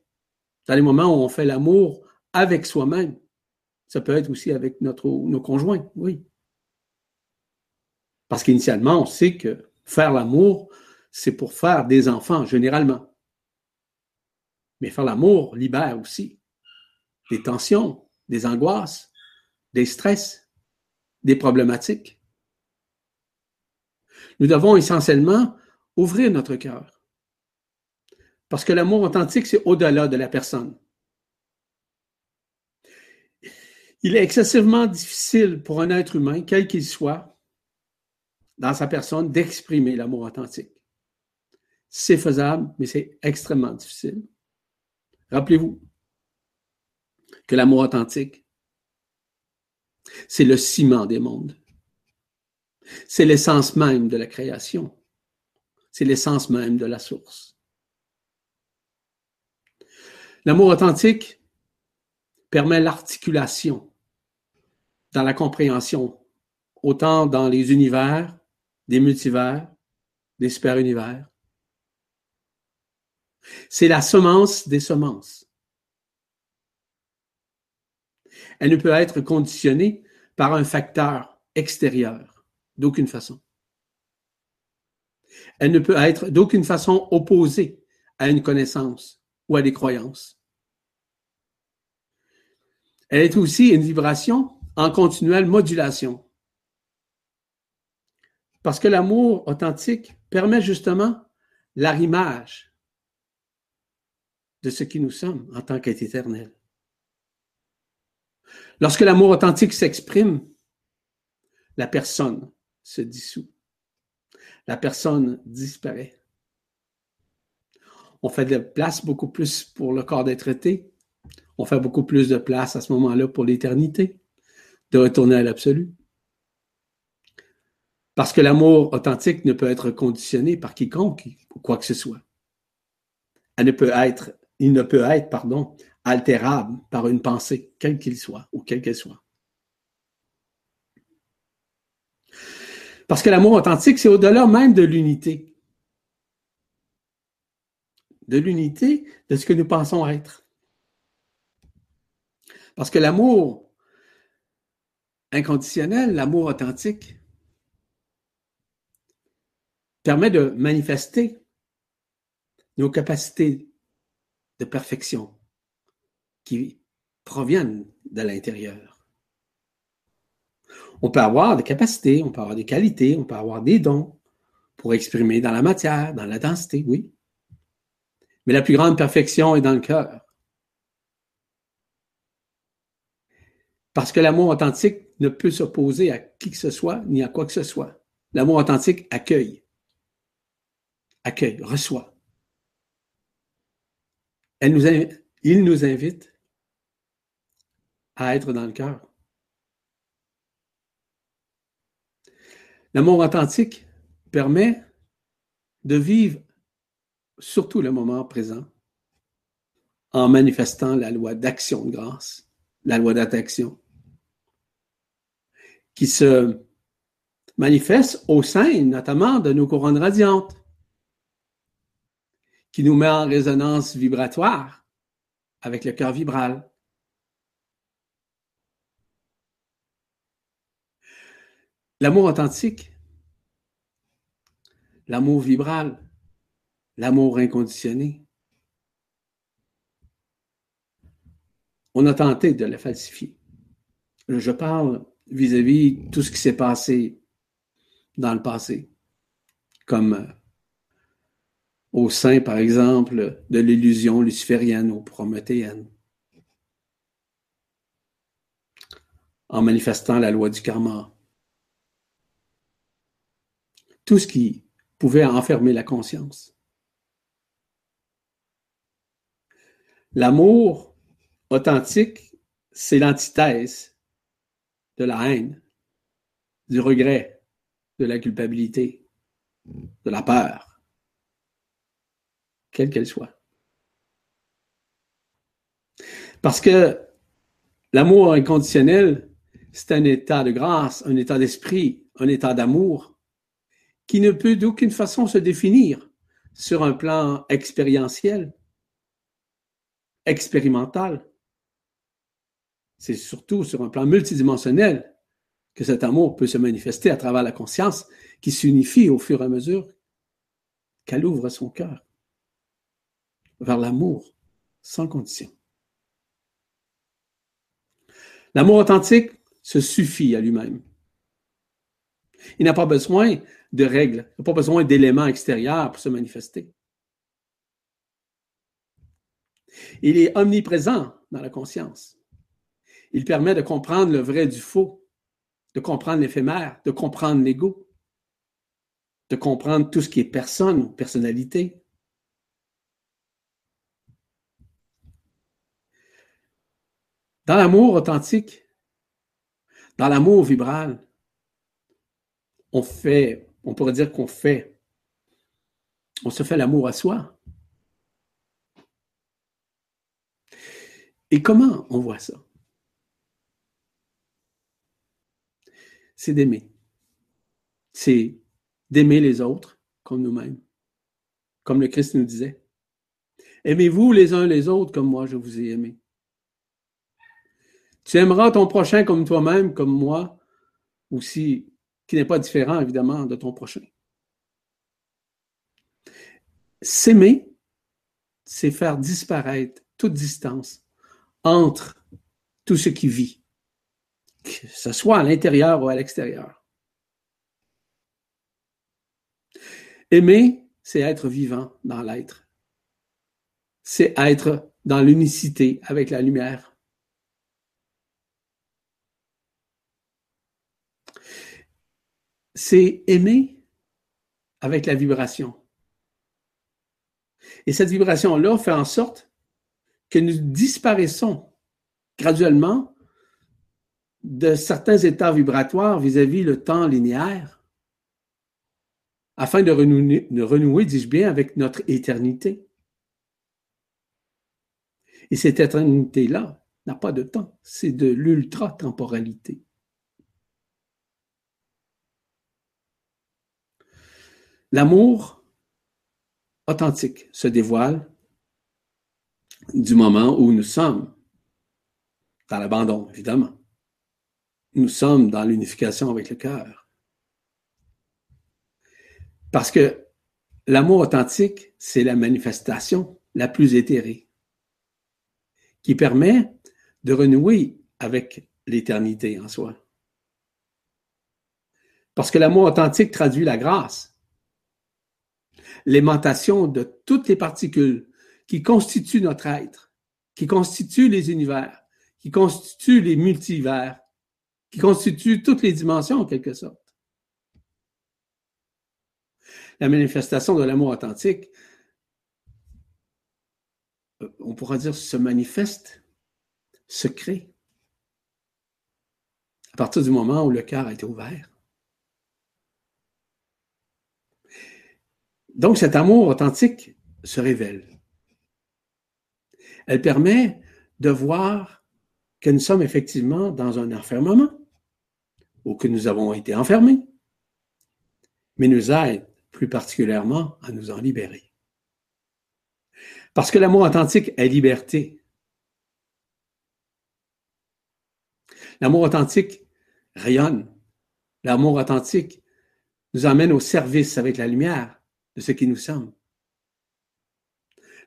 dans les moments où on fait l'amour avec soi-même. Ça peut être aussi avec notre, nos conjoints, oui. Parce qu'initialement, on sait que faire l'amour, c'est pour faire des enfants, généralement. Mais faire l'amour libère aussi des tensions, des angoisses, des stress, des problématiques. Nous devons essentiellement ouvrir notre cœur. Parce que l'amour authentique, c'est au-delà de la personne. Il est excessivement difficile pour un être humain, quel qu'il soit, dans sa personne, d'exprimer l'amour authentique. C'est faisable, mais c'est extrêmement difficile. Rappelez-vous que l'amour authentique, c'est le ciment des mondes. C'est l'essence même de la création. C'est l'essence même de la source. L'amour authentique permet l'articulation dans la compréhension, autant dans les univers, des multivers, des super-univers, c'est la semence des semences. Elle ne peut être conditionnée par un facteur extérieur, d'aucune façon. Elle ne peut être d'aucune façon opposée à une connaissance ou à des croyances. Elle est aussi une vibration en continuelle modulation. Parce que l'amour authentique permet justement l'arrimage de ce qui nous sommes en tant qu'être éternel. Lorsque l'amour authentique s'exprime, la personne se dissout. La personne disparaît. On fait de place beaucoup plus pour le corps d'être été. On fait beaucoup plus de place à ce moment-là pour l'éternité, de retourner à l'absolu. Parce que l'amour authentique ne peut être conditionné par quiconque ou quoi que ce soit. Elle ne peut être il ne peut être, pardon, altérable par une pensée, quel qu'il soit ou quelle qu'elle soit. Parce que l'amour authentique, c'est au-delà même de l'unité. De l'unité de ce que nous pensons être. Parce que l'amour inconditionnel, l'amour authentique, permet de manifester nos capacités de perfection qui proviennent de l'intérieur. On peut avoir des capacités, on peut avoir des qualités, on peut avoir des dons pour exprimer dans la matière, dans la densité, oui. Mais la plus grande perfection est dans le cœur. Parce que l'amour authentique ne peut s'opposer à qui que ce soit, ni à quoi que ce soit. L'amour authentique accueille. Accueille, reçoit. Il nous invite à être dans le cœur. L'amour authentique permet de vivre surtout le moment présent en manifestant la loi d'action de grâce, la loi d'attraction, qui se manifeste au sein notamment de nos couronnes radiantes, qui nous met en résonance vibratoire avec le cœur vibral. L'amour authentique, l'amour vibral, l'amour inconditionné. On a tenté de le falsifier. Je parle vis-à-vis -vis tout ce qui s'est passé dans le passé, comme euh, au sein, par exemple, de l'illusion luciférienne ou prométhéenne, en manifestant la loi du karma. Tout ce qui pouvait enfermer la conscience. L'amour authentique, c'est l'antithèse de la haine, du regret, de la culpabilité, de la peur, quelle qu'elle soit. Parce que l'amour inconditionnel, c'est un état de grâce, un état d'esprit, un état d'amour qui ne peut d'aucune façon se définir sur un plan expérientiel, expérimental, c'est surtout sur un plan multidimensionnel que cet amour peut se manifester à travers la conscience qui s'unifie au fur et à mesure qu'elle ouvre son cœur vers l'amour sans condition. L'amour authentique se suffit à lui-même. Il n'a pas besoin de règles, il n'a pas besoin d'éléments extérieurs pour se manifester. Il est omniprésent dans la conscience. Il permet de comprendre le vrai du faux, de comprendre l'éphémère, de comprendre l'ego, de comprendre tout ce qui est personne ou personnalité. Dans l'amour authentique, dans l'amour vibral, on fait, on pourrait dire qu'on fait, on se fait l'amour à soi. Et comment on voit ça? c'est d'aimer. C'est d'aimer les autres comme nous-mêmes, comme le Christ nous disait. Aimez-vous les uns les autres comme moi je vous ai aimé. Tu aimeras ton prochain comme toi-même, comme moi, aussi, qui n'est pas différent évidemment de ton prochain. S'aimer, c'est faire disparaître toute distance entre tout ce qui vit que ce soit à l'intérieur ou à l'extérieur. Aimer, c'est être vivant dans l'être. C'est être dans l'unicité avec la lumière. C'est aimer avec la vibration. Et cette vibration-là fait en sorte que nous disparaissons graduellement de certains états vibratoires vis-à-vis le temps linéaire, afin de renouer, de renouer dis-je bien, avec notre éternité. Et cette éternité-là n'a pas de temps, c'est de l'ultra-temporalité. L'amour authentique se dévoile du moment où nous sommes dans l'abandon, évidemment. Nous sommes dans l'unification avec le cœur. Parce que l'amour authentique, c'est la manifestation la plus éthérée qui permet de renouer avec l'éternité en soi. Parce que l'amour authentique traduit la grâce, l'aimantation de toutes les particules qui constituent notre être, qui constituent les univers, qui constituent les multivers, qui constituent toutes les dimensions en quelque sorte. La manifestation de l'amour authentique, euh, on pourra dire, se manifeste, se crée, à partir du moment où le cœur a été ouvert. Donc cet amour authentique se révèle. Elle permet de voir que nous sommes effectivement dans un enfermement ou que nous avons été enfermés, mais nous aide plus particulièrement à nous en libérer. Parce que l'amour authentique est liberté. L'amour authentique rayonne. L'amour authentique nous amène au service avec la lumière de ce qui nous sommes.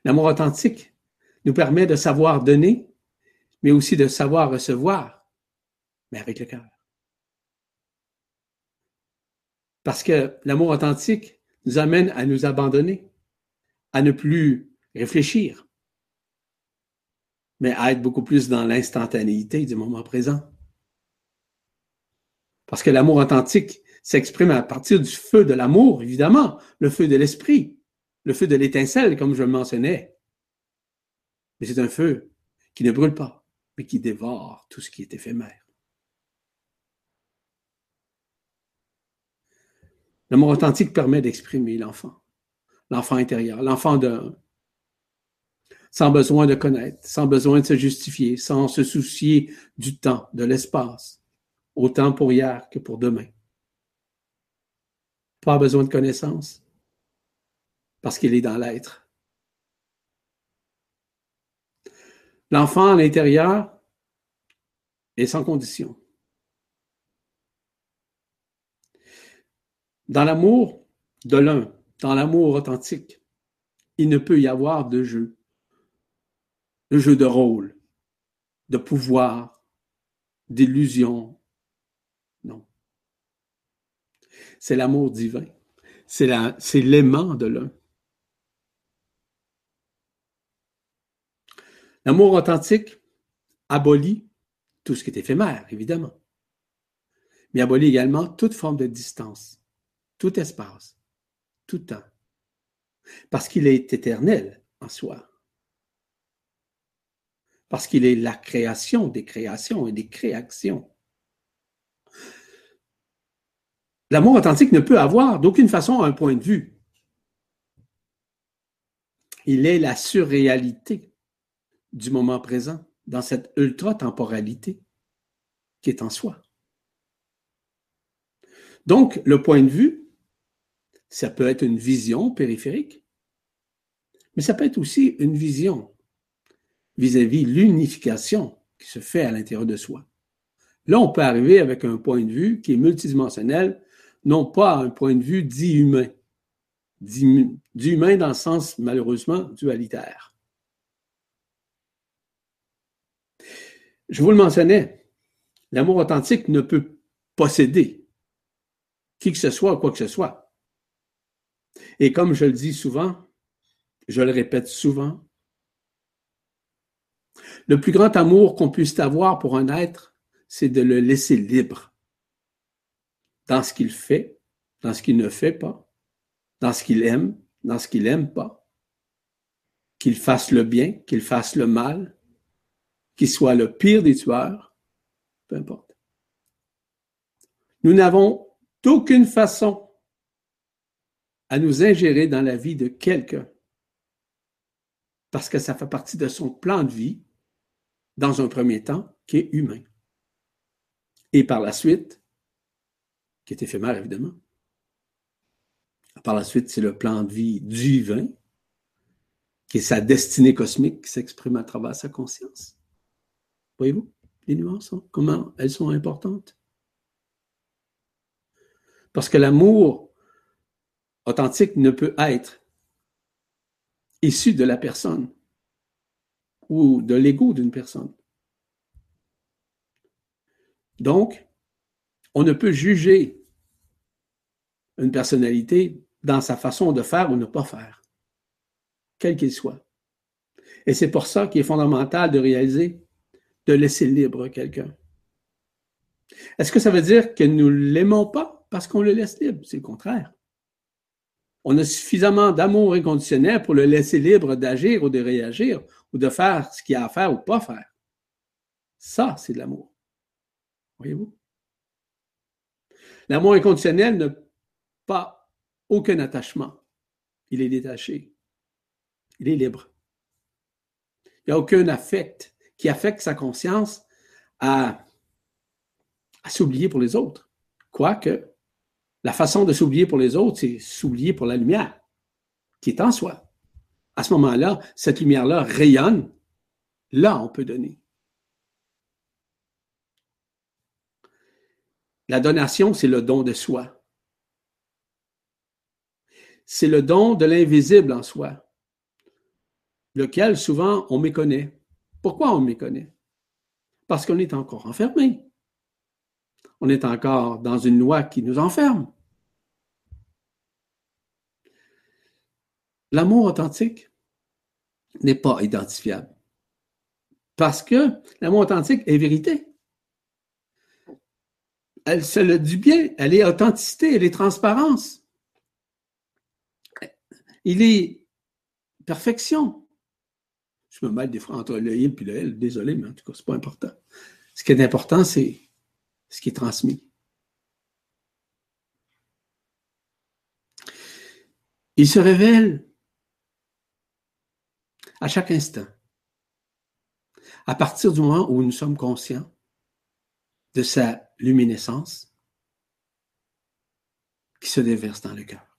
L'amour authentique nous permet de savoir donner, mais aussi de savoir recevoir, mais avec le cœur. Parce que l'amour authentique nous amène à nous abandonner, à ne plus réfléchir, mais à être beaucoup plus dans l'instantanéité du moment présent. Parce que l'amour authentique s'exprime à partir du feu de l'amour, évidemment, le feu de l'esprit, le feu de l'étincelle, comme je le mentionnais. Mais c'est un feu qui ne brûle pas, mais qui dévore tout ce qui est éphémère. L'amour authentique permet d'exprimer l'enfant, l'enfant intérieur, l'enfant d'un, sans besoin de connaître, sans besoin de se justifier, sans se soucier du temps, de l'espace, autant pour hier que pour demain pas besoin de connaissance, parce qu'il est dans l'être. L'enfant à l'intérieur est sans condition. Dans l'amour de l'un, dans l'amour authentique, il ne peut y avoir de jeu, de jeu de rôle, de pouvoir, d'illusion, c'est l'amour divin. C'est l'aimant de l'un. L'amour authentique abolit tout ce qui est éphémère, évidemment, mais abolit également toute forme de distance, tout espace, tout temps, parce qu'il est éternel en soi, parce qu'il est la création des créations et des créations. L'amour authentique ne peut avoir d'aucune façon un point de vue. Il est la surréalité du moment présent dans cette ultra-temporalité qui est en soi. Donc, le point de vue, ça peut être une vision périphérique, mais ça peut être aussi une vision vis-à-vis l'unification qui se fait à l'intérieur de soi. Là, on peut arriver avec un point de vue qui est multidimensionnel non pas un point de vue dit humain, dit, humain dans le sens malheureusement dualitaire. Je vous le mentionnais, l'amour authentique ne peut posséder qui que ce soit ou quoi que ce soit. Et comme je le dis souvent, je le répète souvent, le plus grand amour qu'on puisse avoir pour un être, c'est de le laisser libre dans ce qu'il fait, dans ce qu'il ne fait pas, dans ce qu'il aime, dans ce qu'il n'aime pas, qu'il fasse le bien, qu'il fasse le mal, qu'il soit le pire des tueurs, peu importe. Nous n'avons d'aucune façon à nous ingérer dans la vie de quelqu'un. parce que ça fait partie de son plan de vie, dans un premier temps, qui est humain. Et par la suite, qui est éphémère évidemment, par la suite, c'est le plan de vie du vin, qui est sa destinée cosmique qui s'exprime à travers sa conscience. Voyez-vous les nuances, comment elles sont importantes? Parce que l'amour authentique ne peut être issu de la personne ou de l'ego d'une personne. Donc, on ne peut juger une personnalité dans sa façon de faire ou ne pas faire, quel qu'il soit. Et c'est pour ça qu'il est fondamental de réaliser, de laisser libre quelqu'un. Est-ce que ça veut dire que nous ne l'aimons pas parce qu'on le laisse libre? C'est le contraire. On a suffisamment d'amour inconditionnel pour le laisser libre d'agir ou de réagir ou de faire ce qu'il a à faire ou pas faire. Ça, c'est de l'amour. Voyez-vous? L'amour inconditionnel n'a pas aucun attachement. Il est détaché. Il est libre. Il n'y a aucun affect qui affecte sa conscience à, s'oublier pour les autres. Quoique, la façon de s'oublier pour les autres, c'est s'oublier pour la lumière qui est en soi. À ce moment-là, cette lumière-là rayonne. Là, on peut donner. La donation, c'est le don de soi. C'est le don de l'invisible en soi, lequel souvent on méconnaît. Pourquoi on méconnaît? Parce qu'on est encore enfermé. On est encore dans une loi qui nous enferme. L'amour authentique n'est pas identifiable. Parce que l'amour authentique est vérité. Elle se le dit bien, elle est authenticité, elle est transparence. Il est perfection. Je me mets des fois entre le il et le elle, désolé, mais en tout cas, ce pas important. Ce qui est important, c'est ce qui est transmis. Il se révèle à chaque instant. À partir du moment où nous sommes conscients de sa luminescence qui se déverse dans le cœur.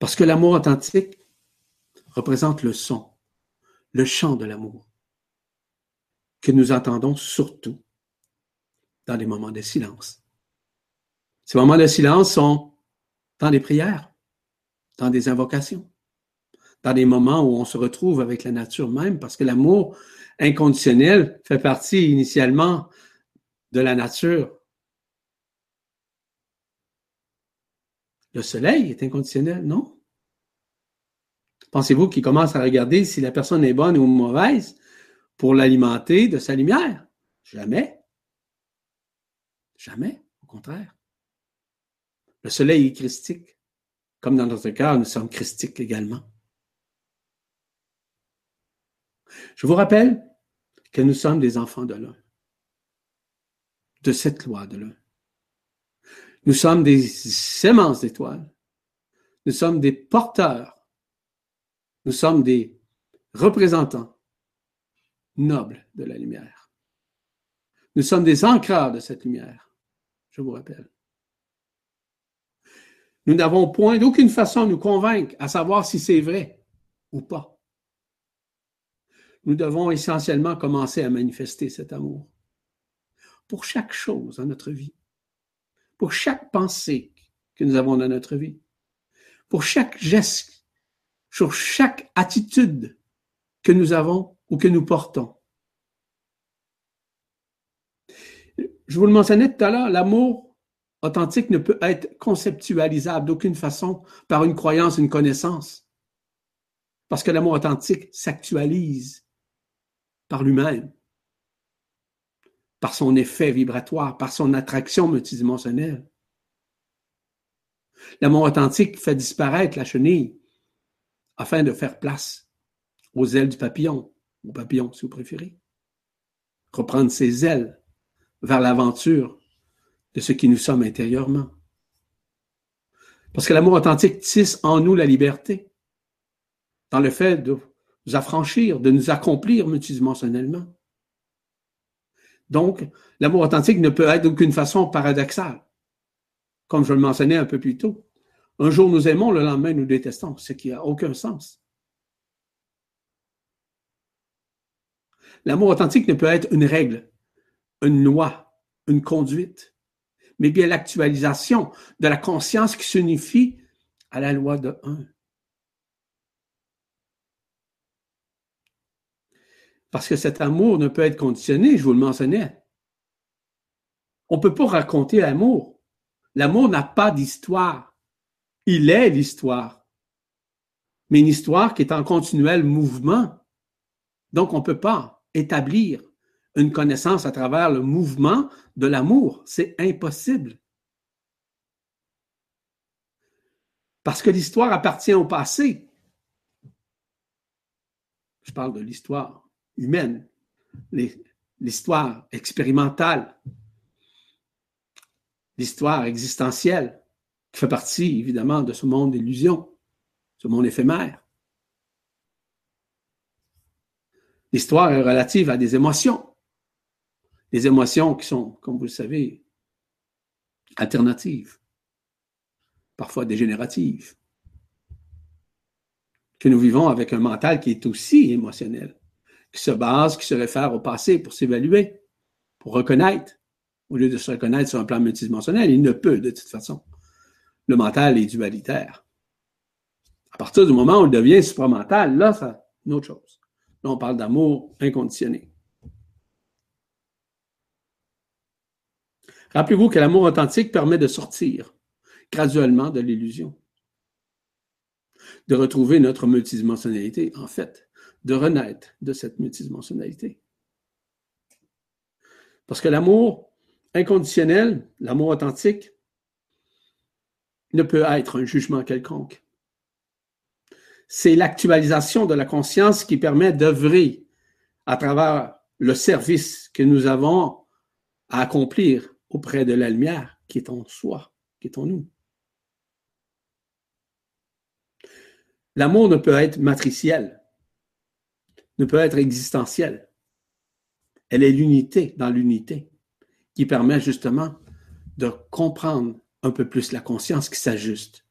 Parce que l'amour authentique représente le son, le chant de l'amour, que nous entendons surtout dans les moments de silence. Ces moments de silence sont dans les prières, dans des invocations, dans des moments où on se retrouve avec la nature même, parce que l'amour inconditionnel fait partie initialement de la nature. Le soleil est inconditionnel, non? Pensez-vous qu'il commence à regarder si la personne est bonne ou mauvaise pour l'alimenter de sa lumière? Jamais. Jamais, au contraire. Le soleil est christique. Comme dans notre cœur, nous sommes christiques également. Je vous rappelle que nous sommes des enfants de l'un, de cette loi de l'un. Nous sommes des semences d'étoiles. Nous sommes des porteurs. Nous sommes des représentants nobles de la lumière. Nous sommes des ancreurs de cette lumière, je vous rappelle. Nous n'avons point d'aucune façon de nous convaincre à savoir si c'est vrai ou pas nous devons essentiellement commencer à manifester cet amour. Pour chaque chose dans notre vie, pour chaque pensée que nous avons dans notre vie, pour chaque geste, sur chaque attitude que nous avons ou que nous portons. Je vous le mentionnais tout à l'heure, l'amour authentique ne peut être conceptualisable d'aucune façon par une croyance, une connaissance. Parce que l'amour authentique s'actualise par lui-même, par son effet vibratoire, par son attraction multidimensionnelle. L'amour authentique fait disparaître la chenille afin de faire place aux ailes du papillon, au papillon si vous préférez. Reprendre ses ailes vers l'aventure de ce qui nous sommes intérieurement. Parce que l'amour authentique tisse en nous la liberté dans le fait de nous affranchir, de nous accomplir multidimensionnellement. Donc, l'amour authentique ne peut être d'aucune façon paradoxal, comme je le mentionnais un peu plus tôt. Un jour nous aimons, le lendemain nous détestons, ce qui n'a aucun sens. L'amour authentique ne peut être une règle, une loi, une conduite, mais bien l'actualisation de la conscience qui s'unifie à la loi de un. Parce que cet amour ne peut être conditionné, je vous le mentionnais. On ne peut pas raconter l'amour. L'amour n'a pas d'histoire. Il est l'histoire. Mais une histoire qui est en continuel mouvement. Donc, on ne peut pas établir une connaissance à travers le mouvement de l'amour. C'est impossible. Parce que l'histoire appartient au passé. Je parle de l'histoire humaine, l'histoire expérimentale, l'histoire existentielle, qui fait partie évidemment de ce monde d'illusion, ce monde éphémère. L'histoire est relative à des émotions, des émotions qui sont, comme vous le savez, alternatives, parfois dégénératives, que nous vivons avec un mental qui est aussi émotionnel qui se base, qui se réfère au passé pour s'évaluer, pour reconnaître. Au lieu de se reconnaître sur un plan multidimensionnel, il ne peut de toute façon. Le mental est dualitaire. À partir du moment où il devient supramental, là, c'est une autre chose. Là, on parle d'amour inconditionné. Rappelez-vous que l'amour authentique permet de sortir graduellement de l'illusion, de retrouver notre multidimensionnalité, en fait, de renaître de cette multidimensionnalité. Parce que l'amour inconditionnel, l'amour authentique, ne peut être un jugement quelconque. C'est l'actualisation de la conscience qui permet d'œuvrer à travers le service que nous avons à accomplir auprès de la lumière qui est en soi, qui est en nous. L'amour ne peut être matriciel ne peut être existentielle. Elle est l'unité dans l'unité qui permet justement de comprendre un peu plus la conscience qui s'ajuste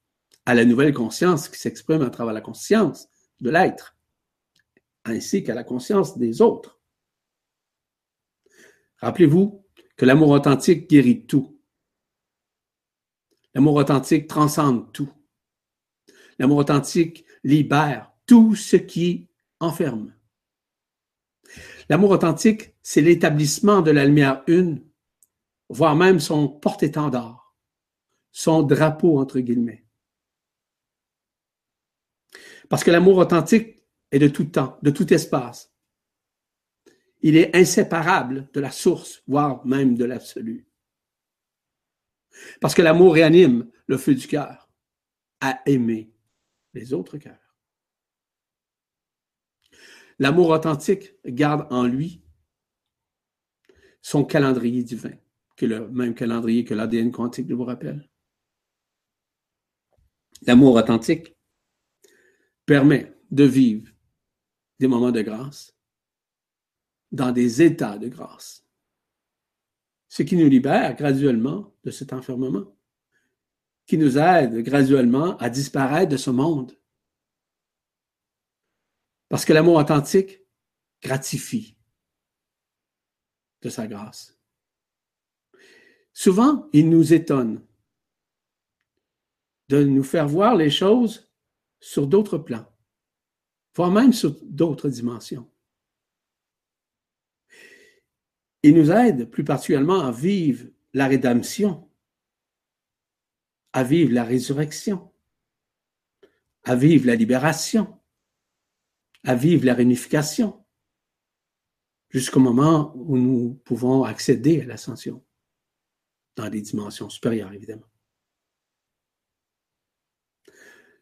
à la nouvelle conscience qui s'exprime à travers la conscience de l'être, ainsi qu'à la conscience des autres. Rappelez-vous que l'amour authentique guérit tout. L'amour authentique transcende tout. L'amour authentique libère tout ce qui enferme. L'amour authentique, c'est l'établissement de la lumière une, voire même son porte-étendard, son drapeau, entre guillemets. Parce que l'amour authentique est de tout temps, de tout espace. Il est inséparable de la source, voire même de l'absolu. Parce que l'amour réanime le feu du cœur à aimer les autres cœurs. L'amour authentique garde en lui son calendrier divin, qui est le même calendrier que l'ADN quantique, je vous rappelle. L'amour authentique permet de vivre des moments de grâce dans des états de grâce, ce qui nous libère graduellement de cet enfermement, qui nous aide graduellement à disparaître de ce monde parce que l'amour authentique gratifie de sa grâce. Souvent, il nous étonne de nous faire voir les choses sur d'autres plans, voire même sur d'autres dimensions. Il nous aide plus particulièrement à vivre la rédemption, à vivre la résurrection, à vivre la libération, à vivre la réunification jusqu'au moment où nous pouvons accéder à l'ascension dans des dimensions supérieures, évidemment.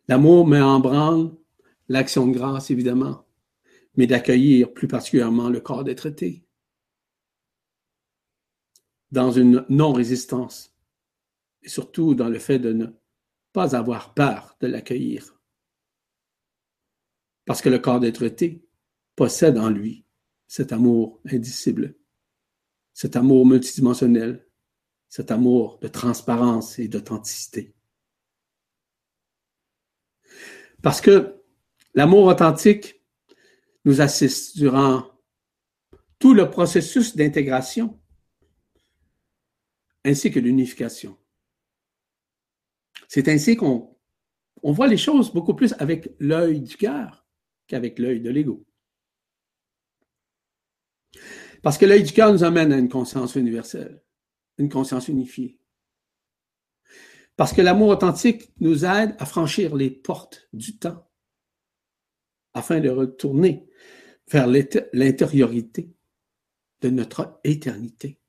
L'amour met en branle l'action de grâce, évidemment, mais d'accueillir plus particulièrement le corps des traités dans une non-résistance et surtout dans le fait de ne pas avoir peur de l'accueillir Parce que le corps d'être-té possède en lui cet amour indicible, cet amour multidimensionnel, cet amour de transparence et d'authenticité. Parce que l'amour authentique nous assiste durant tout le processus d'intégration ainsi que l'unification. C'est ainsi qu'on on voit les choses beaucoup plus avec l'œil du cœur qu'avec l'œil de l'ego. Parce que l'œil du cœur nous amène à une conscience universelle, une conscience unifiée. Parce que l'amour authentique nous aide à franchir les portes du temps afin de retourner vers l'intériorité de notre éternité.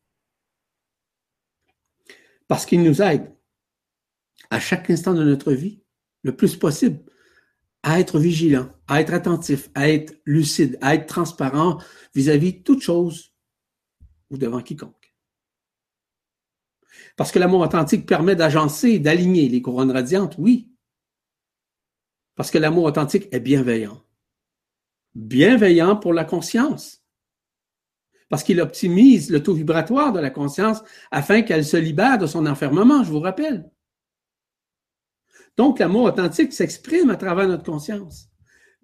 Parce qu'il nous aide à chaque instant de notre vie, le plus possible, à être vigilant, à être attentif, à être lucide, à être transparent vis-à-vis de toute chose ou devant quiconque. Parce que l'amour authentique permet d'agencer, d'aligner les couronnes radiantes, oui. Parce que l'amour authentique est bienveillant. Bienveillant pour la conscience. Parce qu'il optimise le taux vibratoire de la conscience afin qu'elle se libère de son enfermement, je vous rappelle. Donc, l'amour authentique s'exprime à travers notre conscience.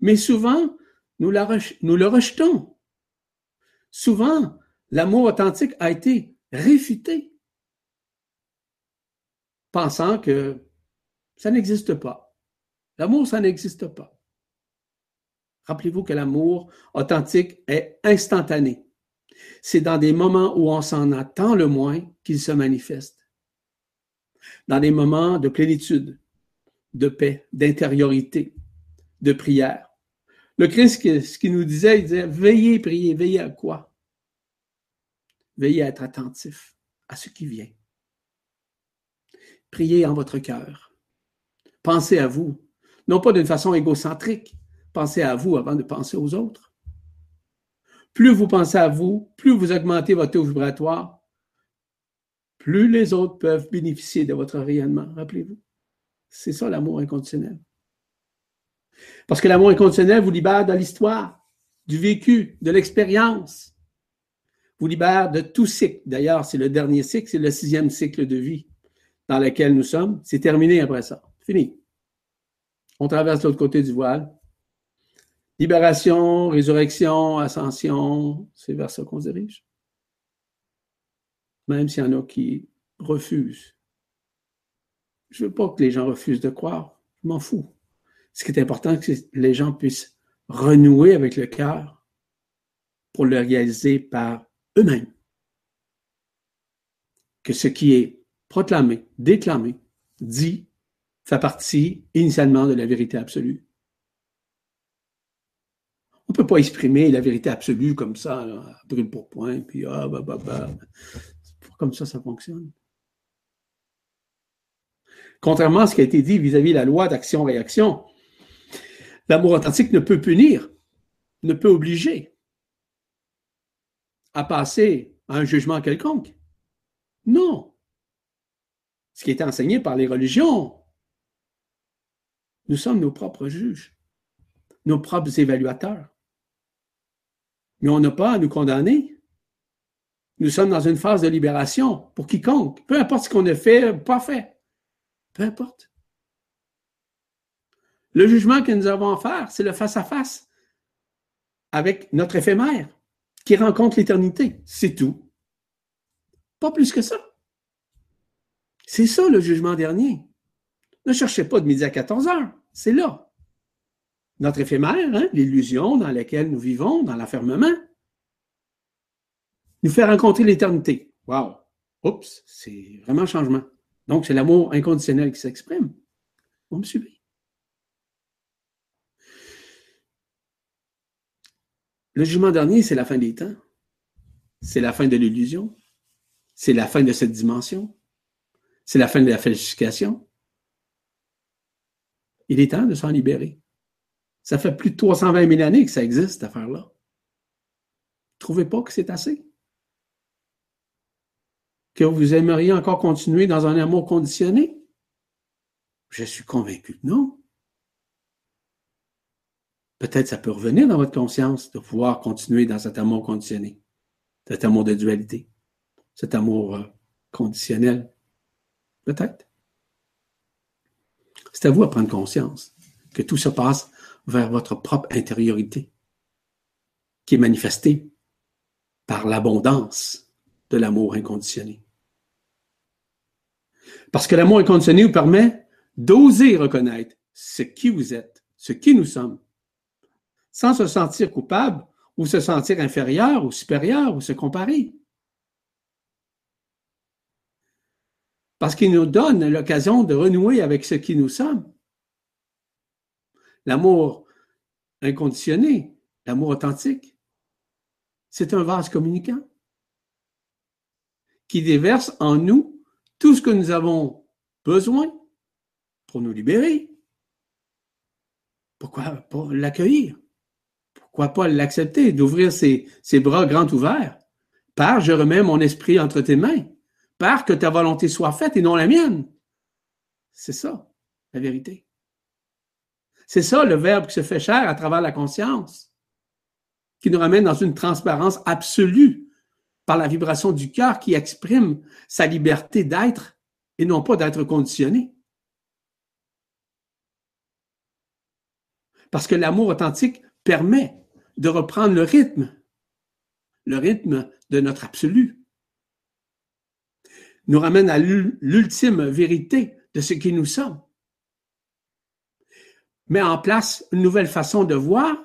Mais souvent, nous, le rejetons. Souvent, l'amour authentique a été réfuté, pensant que ça n'existe pas. L'amour, ça n'existe pas. Rappelez-vous que l'amour authentique est instantané. C'est dans des moments où on s'en attend le moins qu'il se manifeste. Dans des moments de plénitude, de paix, d'intériorité, de prière. Le Christ, ce qu'il nous disait, il disait, veillez, priez, veillez à quoi? Veillez à être attentif à ce qui vient. Priez en votre cœur. Pensez à vous, non pas d'une façon égocentrique. Pensez à vous avant de penser aux autres. Plus vous pensez à vous, plus vous augmentez votre taux vibratoire, plus les autres peuvent bénéficier de votre rayonnement. Rappelez-vous. C'est ça l'amour inconditionnel. Parce que l'amour inconditionnel vous libère de l'histoire, du vécu, de l'expérience. Vous libère de tout cycle. D'ailleurs, c'est le dernier cycle, c'est le sixième cycle de vie dans lequel nous sommes. C'est terminé après ça. Fini. On traverse l'autre côté du voile. Libération, résurrection, ascension, c'est vers ça qu'on se dirige. Même s'il y en a qui refusent je veux pas que les gens refusent de croire. Je m'en fous. Ce qui est important, c'est que les gens puissent renouer avec le cœur pour le réaliser par eux-mêmes. Que ce qui est proclamé, déclamé, dit, fait partie initialement de la vérité absolue. On ne peut pas exprimer la vérité absolue comme ça, brûle pour point, puis ah, bah, bah, bah. C'est pas comme ça ça fonctionne. Contrairement à ce qui a été dit vis-à-vis de la loi d'action-réaction, l'amour authentique ne peut punir, ne peut obliger à passer à un jugement quelconque. Non. Ce qui est enseigné par les religions, nous sommes nos propres juges, nos propres évaluateurs. Mais on n'a pas à nous condamner. Nous sommes dans une phase de libération pour quiconque, peu importe ce qu'on a fait, pas fait. Peu importe. Le jugement que nous avons à faire, c'est le face-à-face avec notre éphémère qui rencontre l'éternité. C'est tout. Pas plus que ça. C'est ça le jugement dernier. Ne cherchez pas de midi à 14 heures. C'est là. Notre éphémère, hein, l'illusion dans laquelle nous vivons, dans l'enfermement, nous fait rencontrer l'éternité. Wow! Oups, c'est vraiment un changement. Donc, c'est l'amour inconditionnel qui s'exprime. Vous me suivez? Le jugement dernier, c'est la fin des temps. C'est la fin de l'illusion. C'est la fin de cette dimension. C'est la fin de la falsification. Il est temps de s'en libérer. Ça fait plus de 320 000 années que ça existe, cette affaire-là. Trouvez pas que c'est assez? Que vous aimeriez encore continuer dans un amour conditionné? Je suis convaincu que non. peut-être ça peut revenir dans votre conscience de pouvoir continuer dans cet amour conditionné, cet amour de dualité, cet amour euh, conditionnel. Peut-être. C'est à vous à prendre conscience que tout se passe vers votre propre intériorité, qui est manifestée par l'abondance de l'amour inconditionné. Parce que l'amour inconditionné vous permet d'oser reconnaître ce qui vous êtes, ce qui nous sommes, sans se sentir coupable ou se sentir inférieur ou supérieur ou se comparer. Parce qu'il nous donne l'occasion de renouer avec ce qui nous sommes. L'amour inconditionné, l'amour authentique, c'est un vase communicant qui déverse en nous tout ce que nous avons besoin pour nous libérer. Pourquoi pas l'accueillir? Pourquoi pas l'accepter, d'ouvrir ses, bras grands ouverts? Par je remets mon esprit entre tes mains. Par que ta volonté soit faite et non la mienne. C'est ça, la vérité. C'est ça le verbe qui se fait chair à travers la conscience, qui nous ramène dans une transparence absolue par la vibration du cœur qui exprime sa liberté d'être et non pas d'être conditionné. Parce que l'amour authentique permet de reprendre le rythme, le rythme de notre absolu, nous ramène à l'ultime vérité de ce qui nous sommes, met en place une nouvelle façon de voir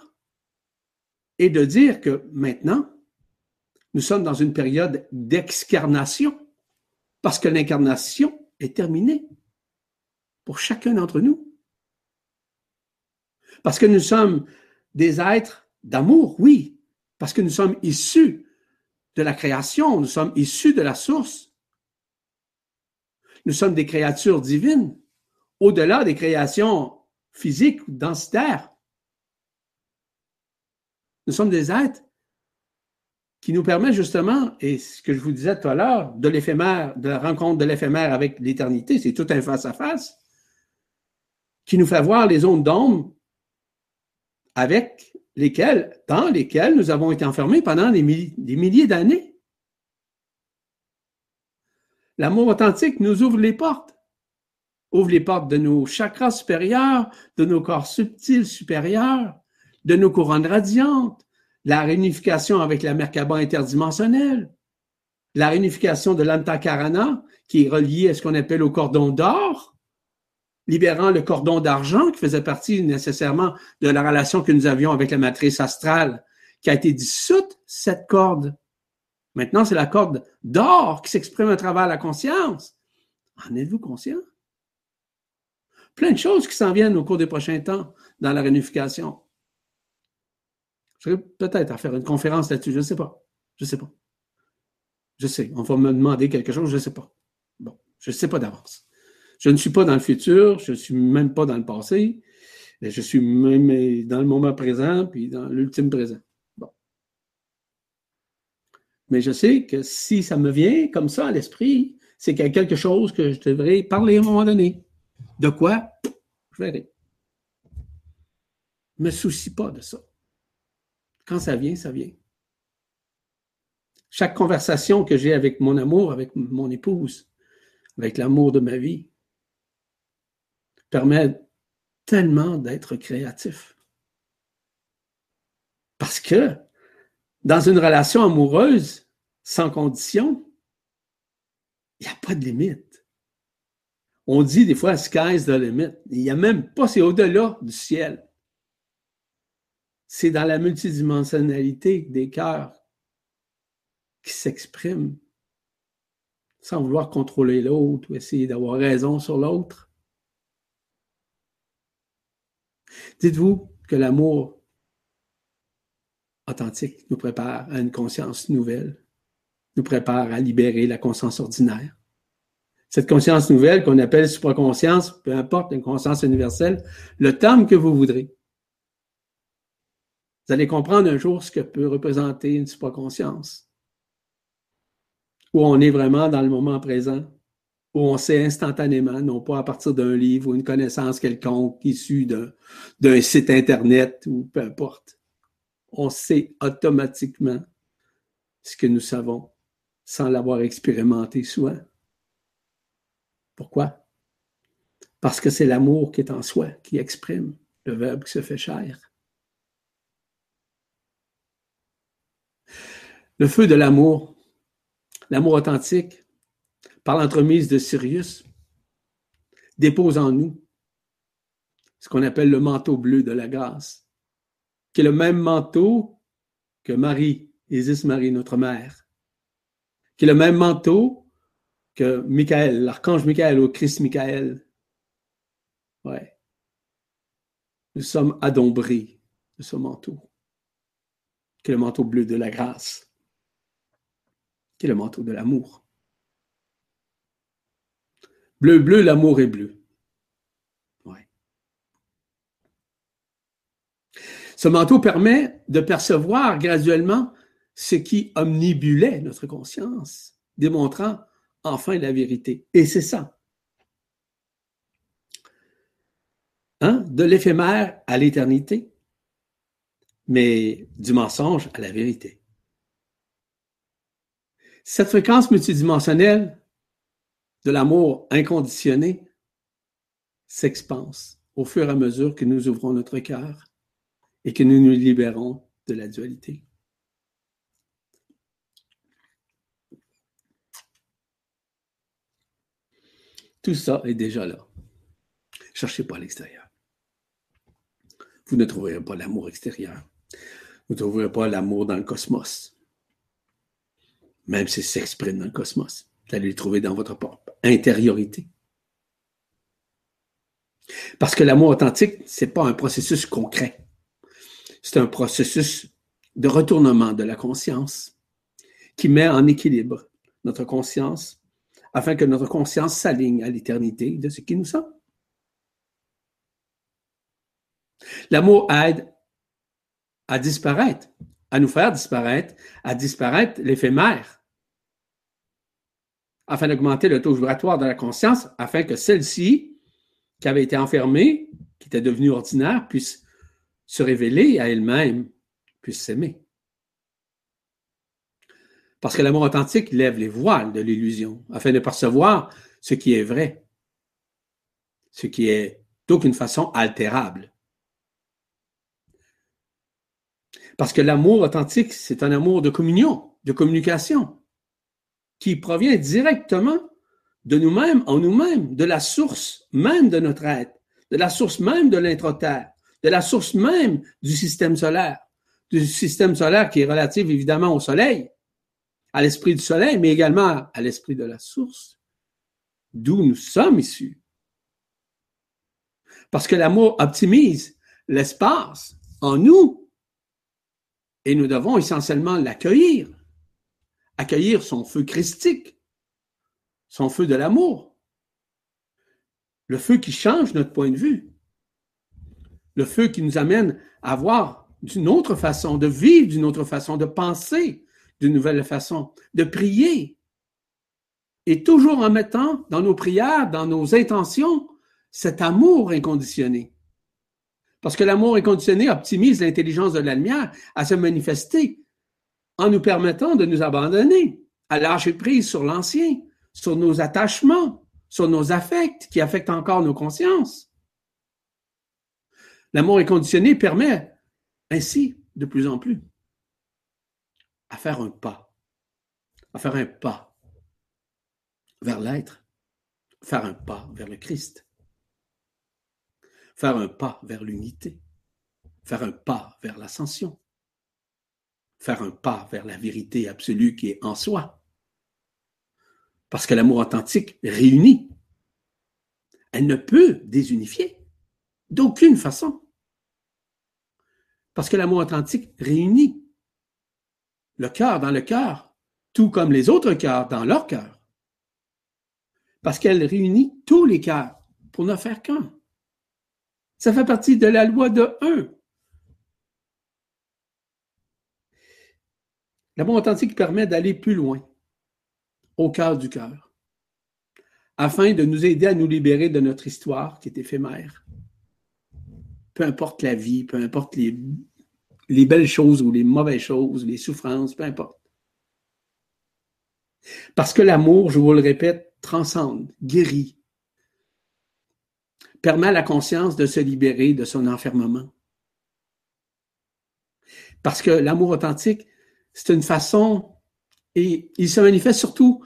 et de dire que maintenant, nous sommes dans une période d'excarnation parce que l'incarnation est terminée pour chacun d'entre nous. Parce que nous sommes des êtres d'amour, oui, parce que nous sommes issus de la création, nous sommes issus de la source. Nous sommes des créatures divines, au-delà des créations physiques ou densitaires. Nous sommes des êtres qui nous permet justement, et ce que je vous disais tout à l'heure, de l'éphémère, de la rencontre de l'éphémère avec l'éternité, c'est tout un face-à-face, qui nous fait voir les zones d'ombre avec lesquelles, dans lesquelles nous avons été enfermés pendant des, des milliers d'années. L'amour authentique nous ouvre les portes, ouvre les portes de nos chakras supérieurs, de nos corps subtils supérieurs, de nos couronnes radiantes, la réunification avec la Merkaba interdimensionnelle, la réunification de l'Antakarana, qui est reliée à ce qu'on appelle au cordon d'or, libérant le cordon d'argent qui faisait partie nécessairement de la relation que nous avions avec la matrice astrale, qui a été dissoute, cette corde. Maintenant, c'est la corde d'or qui s'exprime à travers la conscience. En êtes-vous conscient? Plein de choses qui s'en viennent au cours des prochains temps dans la réunification. Je serais peut-être à faire une conférence là-dessus, je ne sais pas. Je ne sais pas. Je sais, on va me demander quelque chose, je ne sais pas. Bon, je ne sais pas d'avance. Je ne suis pas dans le futur, je ne suis même pas dans le passé, je suis même dans le moment présent, puis dans l'ultime présent. Bon. Mais je sais que si ça me vient comme ça à l'esprit, c'est qu'il y a quelque chose que je devrais parler à un moment donné. De quoi? Je verrai. Ne me soucie pas de ça. Quand ça vient, ça vient. Chaque conversation que j'ai avec mon amour, avec mon épouse, avec l'amour de ma vie, permet tellement d'être créatif. Parce que dans une relation amoureuse, sans condition, il n'y a pas de limite. On dit des fois, sky's the limit. Il n'y a même pas, c'est au-delà du ciel c'est dans la multidimensionnalité des cœurs qui s'expriment sans vouloir contrôler l'autre ou essayer d'avoir raison sur l'autre. Dites-vous que l'amour authentique nous prépare à une conscience nouvelle, nous prépare à libérer la conscience ordinaire. Cette conscience nouvelle qu'on appelle supraconscience, peu importe, une conscience universelle, le terme que vous voudrez. Vous allez comprendre un jour ce que peut représenter une supraconscience, où on est vraiment dans le moment présent, où on sait instantanément, non pas à partir d'un livre ou une connaissance quelconque issue d'un site Internet ou peu importe. On sait automatiquement ce que nous savons sans l'avoir expérimenté souvent. Pourquoi? Parce que c'est l'amour qui est en soi, qui exprime le verbe qui se fait chair. Le feu de l'amour, l'amour authentique, par l'entremise de Sirius, dépose en nous ce qu'on appelle le manteau bleu de la grâce, qui est le même manteau que Marie, Isis Marie, notre mère, qui est le même manteau que Michael, l'archange Michael ou Christ Michael. Ouais. Nous sommes adombrés de ce manteau, qui est le manteau bleu de la grâce, qui est le manteau de l'amour? Bleu, bleu, l'amour est bleu. Ouais. Ce manteau permet de percevoir graduellement ce qui omnibulait notre conscience, démontrant enfin la vérité. Et c'est ça. Hein? De l'éphémère à l'éternité, mais du mensonge à la vérité. Cette fréquence multidimensionnelle de l'amour inconditionné s'expanse au fur et à mesure que nous ouvrons notre cœur et que nous nous libérons de la dualité. Tout ça est déjà là. Cherchez pas à l'extérieur. Vous ne trouverez pas l'amour extérieur. Vous ne trouverez pas l'amour dans le cosmos. Même s'il s'exprime dans le cosmos. Vous allez le trouver dans votre propre intériorité. Parce que l'amour authentique, ce n'est pas un processus concret. C'est un processus de retournement de la conscience qui met en équilibre notre conscience afin que notre conscience s'aligne à l'éternité de ce qui nous sommes. L'amour aide à disparaître, à nous faire disparaître, à disparaître l'éphémère, afin d'augmenter le taux vibratoire de la conscience, afin que celle-ci, qui avait été enfermée, qui était devenue ordinaire, puisse se révéler à elle-même, puisse s'aimer. Parce que l'amour authentique lève les voiles de l'illusion afin de percevoir ce qui est vrai, ce qui est d'aucune façon altérable. Parce que l'amour authentique, c'est un amour de communion, de communication, qui provient directement de nous-mêmes, en nous-mêmes, de la source même de notre être, de la source même de l'intra-terre, de la source même du système solaire, du système solaire qui est relatif évidemment au Soleil, à l'esprit du soleil, mais également à l'esprit de la source, d'où nous sommes issus. Parce que l'amour optimise l'espace en nous et nous devons essentiellement l'accueillir, accueillir son feu christique, son feu de l'amour, le feu qui change notre point de vue, le feu qui nous amène à voir d'une autre façon, de vivre d'une autre façon, de penser, d'une nouvelle façon, de prier. Et toujours en mettant dans nos prières, dans nos intentions, cet amour inconditionné. Parce que l'amour inconditionné optimise l'intelligence de la lumière à se manifester en nous permettant de nous abandonner, à lâcher prise sur l'ancien, sur nos attachements, sur nos affects qui affectent encore nos consciences. L'amour inconditionné permet ainsi de plus en plus à faire un pas, à faire un pas vers l'être, faire un pas vers le Christ, faire un pas vers l'unité, faire un pas vers l'ascension, faire un pas vers la vérité absolue qui est en soi. Parce que l'amour authentique réunit. Elle ne peut désunifier d'aucune façon. Parce que l'amour authentique réunit le cœur dans le cœur, tout comme les autres cœurs dans leur cœur. Parce qu'elle réunit tous les cœurs pour ne faire qu'un. Ça fait partie de la loi de un. L'amour authentique permet d'aller plus loin, au cœur du cœur, afin de nous aider à nous libérer de notre histoire qui est éphémère. Peu importe la vie, peu importe les, les belles choses ou les mauvaises choses, les souffrances, peu importe. Parce que l'amour, je vous le répète, transcende, guérit, permet à la conscience de se libérer de son enfermement. Parce que l'amour authentique, c'est une façon, et il se manifeste surtout,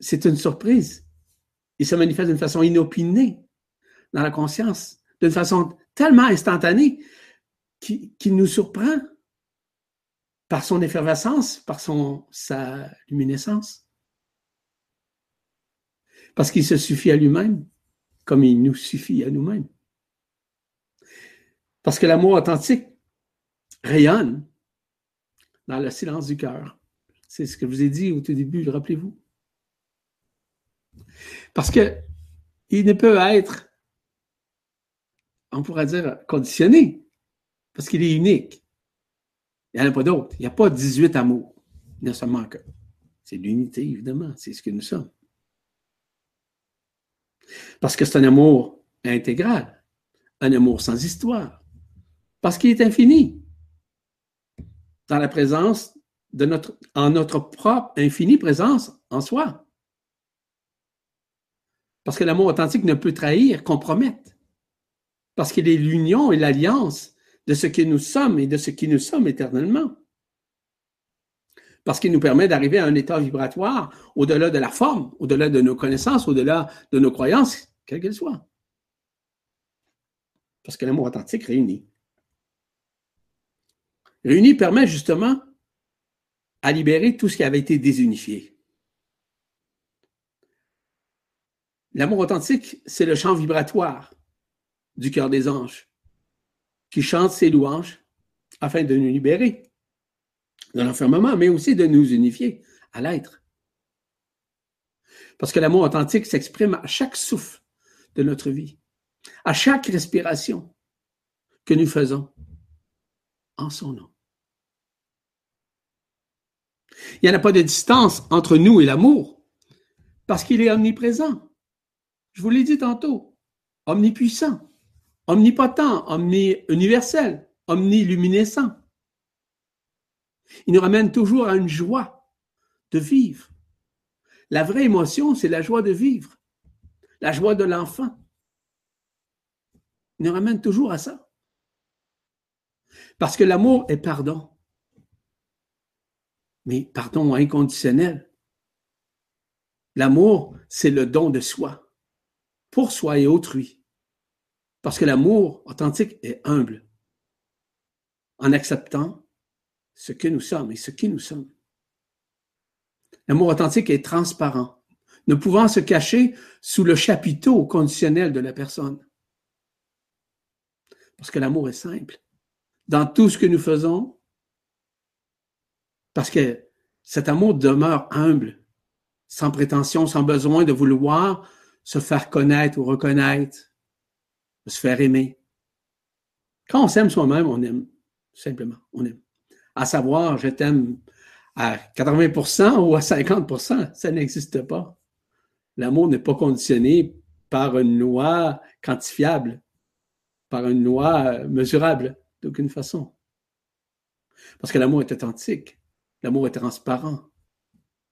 c'est une surprise, il se manifeste d'une façon inopinée dans la conscience, d'une façon tellement instantanée qu'il nous surprend par son effervescence, par sa luminescence. Parce qu'il se suffit à lui-même comme il nous suffit à nous-mêmes. Parce que l'amour authentique rayonne dans le silence du cœur. C'est ce que je vous ai dit au tout début, rappelez-vous. Parce que il ne peut être, on pourrait dire, conditionné, parce qu'il est unique. Il n'y en a pas d'autre. Il n'y a pas 18 amours. Il n'y a seulement que. C'est l'unité, évidemment. C'est ce que nous sommes. Parce que c'est un amour intégral, un amour sans histoire, parce qu'il est infini. Dans la présence de notre, en notre propre infinie présence en soi. Parce que l'amour authentique ne peut trahir, compromettre. Parce qu'il est l'union et l'alliance de ce que nous sommes et de ce qui nous sommes éternellement parce qu'il nous permet d'arriver à un état vibratoire au-delà de la forme, au-delà de nos connaissances, au-delà de nos croyances, quelles qu'elles soient. Parce que l'amour authentique réunit. Réunit permet justement à libérer tout ce qui avait été désunifié. L'amour authentique, c'est le chant vibratoire du cœur des anges qui chante ses louanges afin de nous libérer de l'enfermement, mais aussi de nous unifier à l'être. Parce que l'amour authentique s'exprime à chaque souffle de notre vie, à chaque respiration que nous faisons en son nom. Il n'y a pas de distance entre nous et l'amour, parce qu'il est omniprésent. Je vous l'ai dit tantôt, omnipuissant, omnipotent, omni-universel, omniluminescent. Il nous ramène toujours à une joie de vivre. La vraie émotion, c'est la joie de vivre, la joie de l'enfant. Il nous ramène toujours à ça. Parce que l'amour est pardon. Mais pardon inconditionnel. L'amour, c'est le don de soi, pour soi et autrui. Parce que l'amour authentique est humble, en acceptant ce que nous sommes et ce qui nous sommes. L'amour authentique est transparent, ne pouvant se cacher sous le chapiteau conditionnel de la personne. Parce que l'amour est simple. Dans tout ce que nous faisons, parce que cet amour demeure humble, sans prétention, sans besoin de vouloir se faire connaître ou reconnaître, de se faire aimer. Quand on s'aime soi-même, on aime, simplement, on aime à savoir je t'aime à 80% ou à 50% ça n'existe pas. L'amour n'est pas conditionné par une loi quantifiable, par une loi mesurable d'aucune façon. Parce que l'amour est authentique, l'amour est transparent,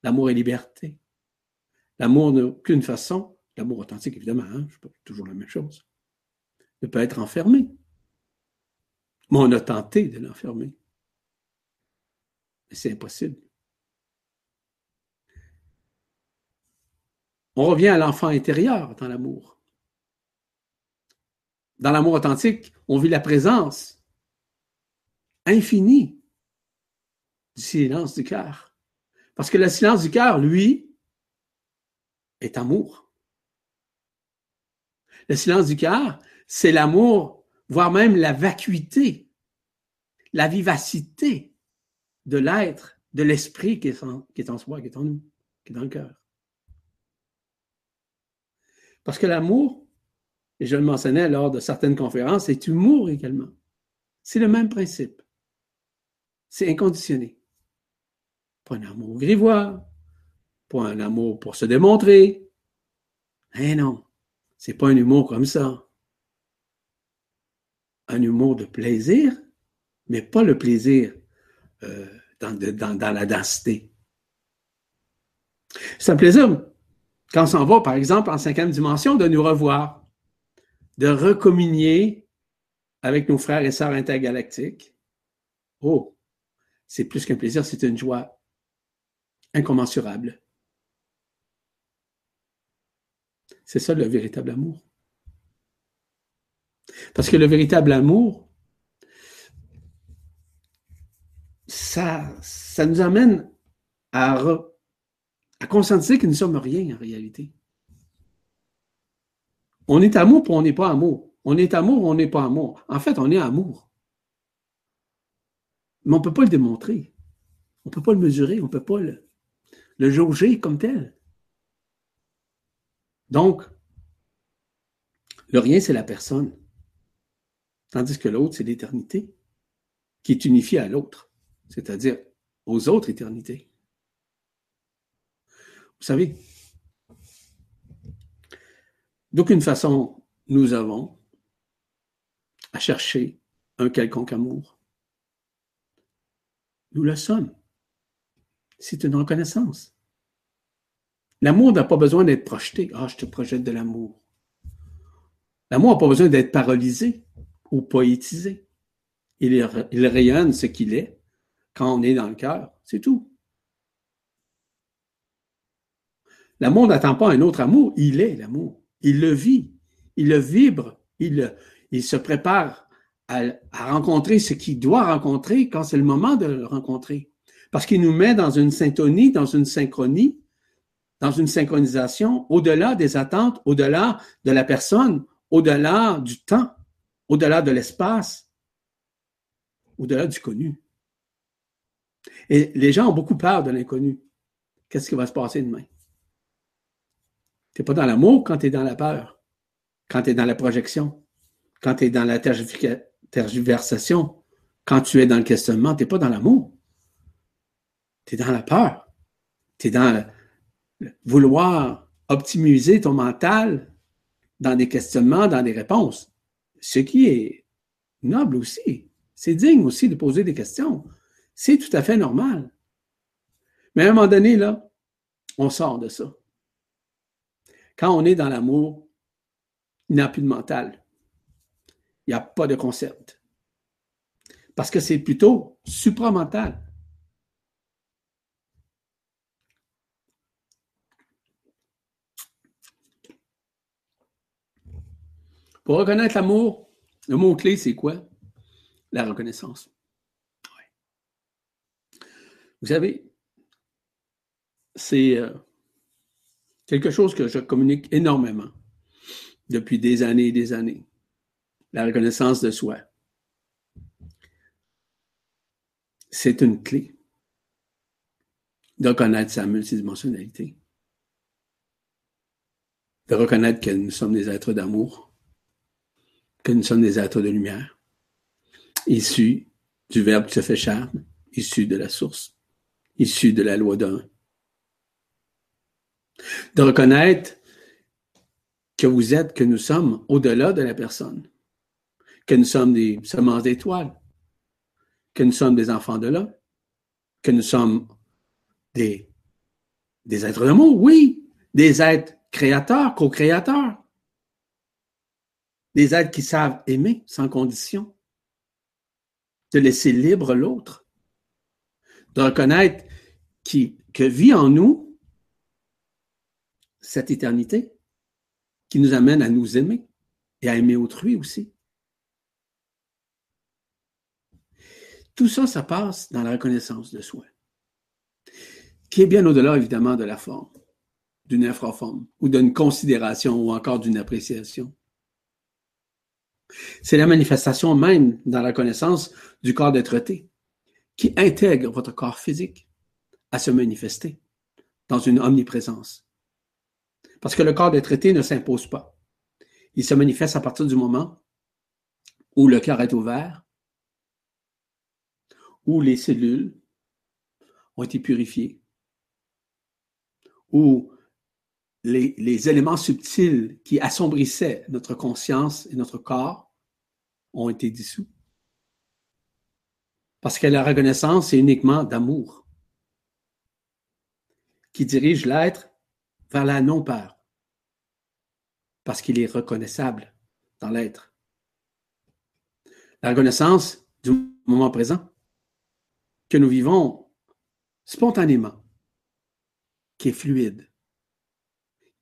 l'amour est liberté. L'amour n'a aucune façon, l'amour authentique évidemment, hein, pas toujours la même chose, ne peut être enfermé. Mais on a tenté de l'enfermer c'est impossible. On revient à l'enfant intérieur dans l'amour. Dans l'amour authentique, on vit la présence infinie du silence du cœur. Parce que le silence du cœur, lui, est amour. Le silence du cœur, c'est l'amour, voire même la vacuité, la vivacité de l'être, de l'esprit qui, est en soi, qui est en nous, qui est dans le cœur. Parce que l'amour, et je le mentionnais lors de certaines conférences, c'est humour également. C'est le même principe. C'est inconditionné. Pas un amour grivois, pas un amour pour se démontrer, Eh non, c'est pas un humour comme ça. Un humour de plaisir, mais pas le plaisir euh, dans, dans, la densité. C'est un plaisir quand on s'en va, par exemple, en cinquième dimension, de nous revoir, de recommunier avec nos frères et sœurs intergalactiques. Oh, c'est plus qu'un plaisir, c'est une joie incommensurable. C'est ça le véritable amour. Parce que le véritable amour, ça, ça nous amène à, à consentir que nous ne sommes rien en réalité. On est amour, puis on n'est pas amour. On est amour, on n'est pas amour. En fait, on est amour. Mais on ne peut pas le démontrer. On ne peut pas le mesurer, on ne peut pas le, le jauger comme tel. Donc, le rien, c'est la personne. Tandis que l'autre, c'est l'éternité qui est unifiée à l'autre, c'est-à-dire aux autres éternités. Vous savez, d'aucune façon, nous avons à chercher un quelconque amour. Nous le sommes. C'est une reconnaissance. L'amour n'a pas besoin d'être projeté. Ah, je te projette de l'amour. L'amour n'a pas besoin d'être paralysé ou poétisé. Il, il rayonne ce qu'il est quand on est dans le cœur. C'est tout. L'amour n'attend pas un autre amour. Il est l'amour. Il le vit. Il le vibre. Il, se prépare à, rencontrer ce qu'il doit rencontrer quand c'est le moment de le rencontrer. Parce qu'il nous met dans une syntonie, dans une synchronie, dans une synchronisation au-delà des attentes, au-delà de la personne, au-delà du temps, au-delà de l'espace, au-delà du connu. Et les gens ont beaucoup peur de l'inconnu. Qu'est-ce qui va se passer demain? Tu n'es pas dans l'amour quand tu es dans la peur, quand tu es dans la projection, quand tu es dans la tergiversation, quand tu es dans le questionnement, tu n'es pas dans l'amour. Tu es dans la peur. Tu es dans le, vouloir optimiser ton mental dans des questionnements, dans des réponses. Ce qui est noble aussi. C'est digne aussi de poser des questions. C'est tout à fait normal. Mais à un moment donné, là, on sort de ça. Quand on est dans l'amour, il n'y a plus de mental. Il n'y a pas de concept. Parce que c'est plutôt supramental. Pour reconnaître l'amour, le mot-clé, c'est quoi? La reconnaissance. Vous savez, c'est euh, quelque chose que je communique énormément depuis des années et des années. La reconnaissance de soi. C'est une clé de reconnaître sa multidimensionnalité, de reconnaître que nous sommes des êtres d'amour, que nous sommes des êtres de lumière, issus du Verbe qui se fait chair, issus de la source, issus de la loi d'un, de reconnaître que vous êtes, que nous sommes au-delà de la personne, que nous sommes des semences d'étoiles, que nous sommes des enfants de l'homme, que nous sommes des, des êtres d'amour, oui, des êtres créateurs, co-créateurs, des êtres qui savent aimer sans condition, de laisser libre l'autre, de reconnaître que vit en nous cette éternité qui nous amène à nous aimer et à aimer autrui aussi. Tout ça, ça passe dans la reconnaissance de soi, qui est bien au-delà, évidemment, de la forme, d'une infraforme, ou d'une considération, ou encore d'une appréciation. C'est la manifestation même dans la connaissance du corps d'être qui intègre votre corps physique à se manifester dans une omniprésence. Parce que le corps des traités ne s'impose pas. Il se manifeste à partir du moment où le cœur est ouvert, où les cellules ont été purifiées, où les, les éléments subtils qui assombrissaient notre conscience et notre corps ont été dissous. Parce que la reconnaissance est uniquement d'amour qui dirige l'être vers la non-peur. Parce qu'il est reconnaissable dans l'être. La reconnaissance du moment présent que nous vivons spontanément, qui est fluide,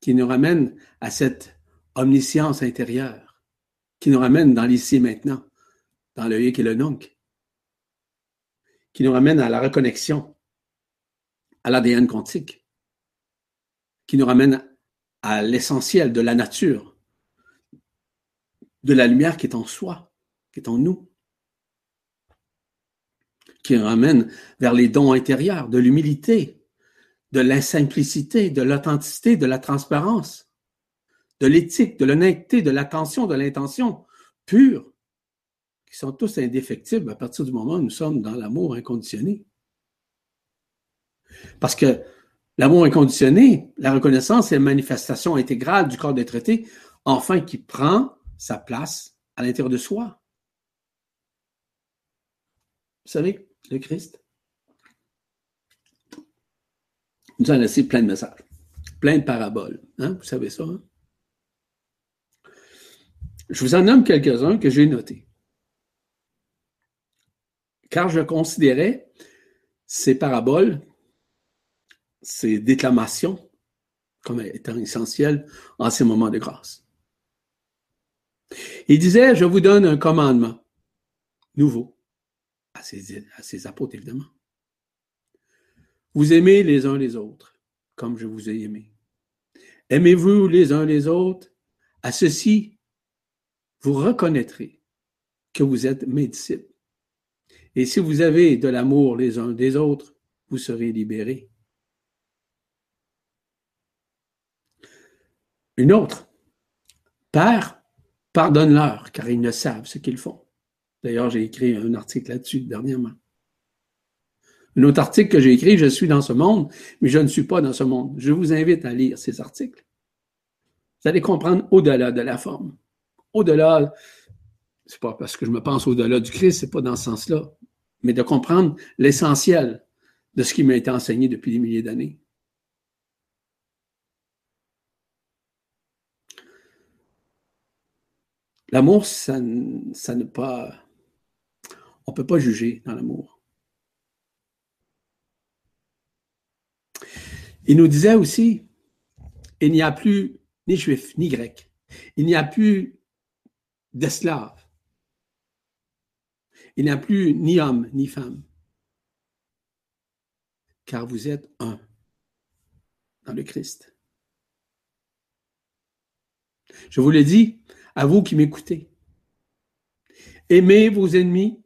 qui nous ramène à cette omniscience intérieure, qui nous ramène dans l'ici et maintenant, dans le hic et le nunc, qui nous ramène à la reconnexion, à l'ADN quantique, qui nous ramène à l'essentiel de la nature, de la lumière qui est en soi, qui est en nous, qui nous ramène vers les dons intérieurs, de l'humilité, de l'insimplicité, de l'authenticité, de la transparence, de l'éthique, de l'honnêteté, de l'attention, de l'intention pure, qui sont tous indéfectibles à partir du moment où nous sommes dans l'amour inconditionné. Parce que l'amour inconditionné, la reconnaissance est la manifestation intégrale du corps des traités, enfin qui prend sa place à l'intérieur de soi. Vous savez, le Christ nous a laissé plein de messages, plein de paraboles. Hein? Vous savez ça? Hein? Je vous en nomme quelques-uns que j'ai notés car je considérais ces paraboles, ces déclamations, comme étant essentielles en ces moments de grâce. Il disait, je vous donne un commandement nouveau à ses, à ses apôtres, évidemment. Vous aimez les uns les autres, comme je vous ai aimé. Aimez-vous les uns les autres? À ceci, vous reconnaîtrez que vous êtes mes disciples et si vous avez de l'amour les uns des autres, vous serez libérés. Une autre. Père, pardonne-leur, car ils ne savent ce qu'ils font. D'ailleurs, j'ai écrit un article là-dessus dernièrement. Un autre article que j'ai écrit, je suis dans ce monde, mais je ne suis pas dans ce monde. Je vous invite à lire ces articles. Vous allez comprendre au-delà de la forme. Au-delà, c'est pas parce que je me pense au-delà du Christ, c'est pas dans ce sens-là mais de comprendre l'essentiel de ce qui m'a été enseigné depuis des milliers d'années. L'amour, ça, ça ne pas. On ne peut pas juger dans l'amour. Il nous disait aussi, il n'y a plus ni juif, ni grec. Il n'y a plus d'esclaves. Il n'y a plus ni homme ni femme, car vous êtes un dans le Christ. Je vous le dis, à vous qui m'écoutez. Aimez vos ennemis,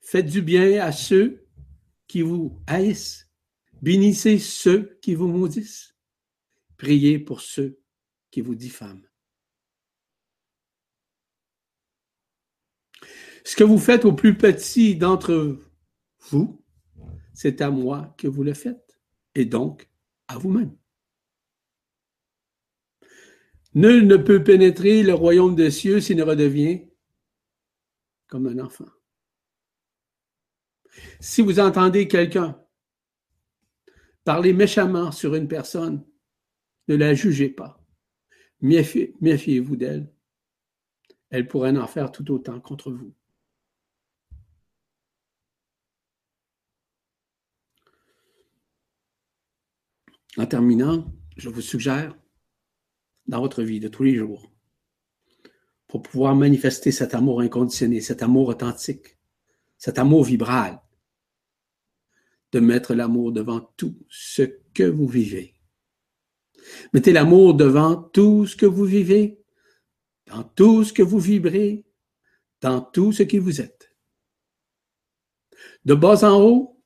faites du bien à ceux qui vous haïssent, bénissez ceux qui vous maudissent, priez pour ceux qui vous diffament. Ce que vous faites au plus petit d'entre vous, c'est à moi que vous le faites, et donc à vous-même. Nul ne peut pénétrer le royaume des cieux s'il ne redevient comme un enfant. Si vous entendez quelqu'un parler méchamment sur une personne, ne la jugez pas. Méfiez-vous d'elle. Elle pourrait en faire tout autant contre vous. En terminant, je vous suggère, dans votre vie de tous les jours, pour pouvoir manifester cet amour inconditionné, cet amour authentique, cet amour vibral, de mettre l'amour devant tout ce que vous vivez. Mettez l'amour devant tout ce que vous vivez, dans tout ce que vous vibrez, dans tout ce qui vous êtes. De bas en haut,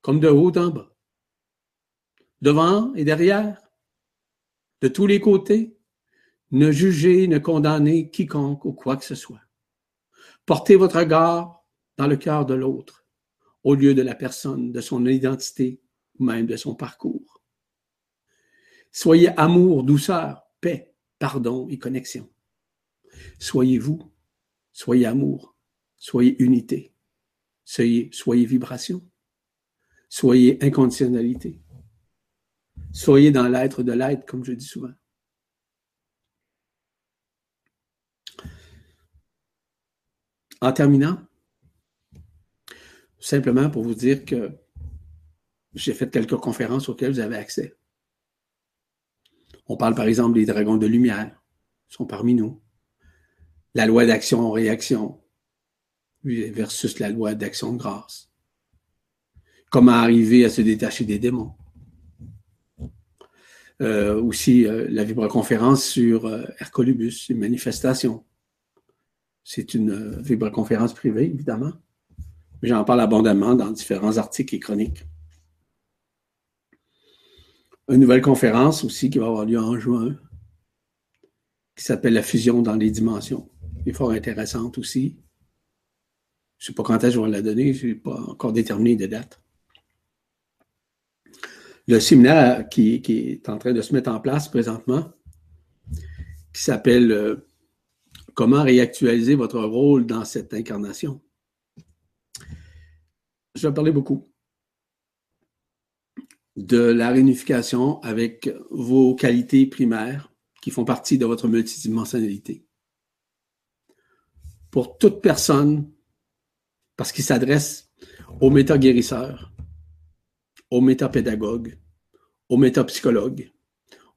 comme de haut en bas devant et derrière, de tous les côtés. Ne jugez, ne condamnez quiconque ou quoi que ce soit. Portez votre regard dans le cœur de l'autre, au lieu de la personne, de son identité ou même de son parcours. Soyez amour, douceur, paix, pardon et connexion. Soyez vous, soyez amour, soyez unité, soyez, soyez vibration, soyez inconditionnalité, soyez dans l'être de l'être, comme je dis souvent. En terminant, simplement pour vous dire que j'ai fait quelques conférences auxquelles vous avez accès. On parle par exemple des dragons de lumière, ils sont parmi nous. La loi d'action-réaction versus la loi d'action de grâce. Comment arriver à se détacher des démons? Euh, aussi euh, la vibroconférence sur euh, Hercolubus, une manifestation. C'est une euh, vibroconférence privée, évidemment. J'en parle abondamment dans différents articles et chroniques une nouvelle conférence aussi qui va avoir lieu en juin, qui s'appelle La fusion dans les dimensions. Est fort intéressante aussi. Je ne sais pas quand est-ce que je vais la donner, je n'ai pas encore déterminé de date. Le séminaire qui, est en train de se mettre en place présentement, qui s'appelle euh, Comment réactualiser votre rôle dans cette incarnation. Je vais parler beaucoup de la réunification avec vos qualités primaires qui font partie de votre multidimensionnalité. Pour toute personne, parce qu'il s'adresse aux méta-guérisseurs, aux méta-pédagogues, aux méta-psychologues,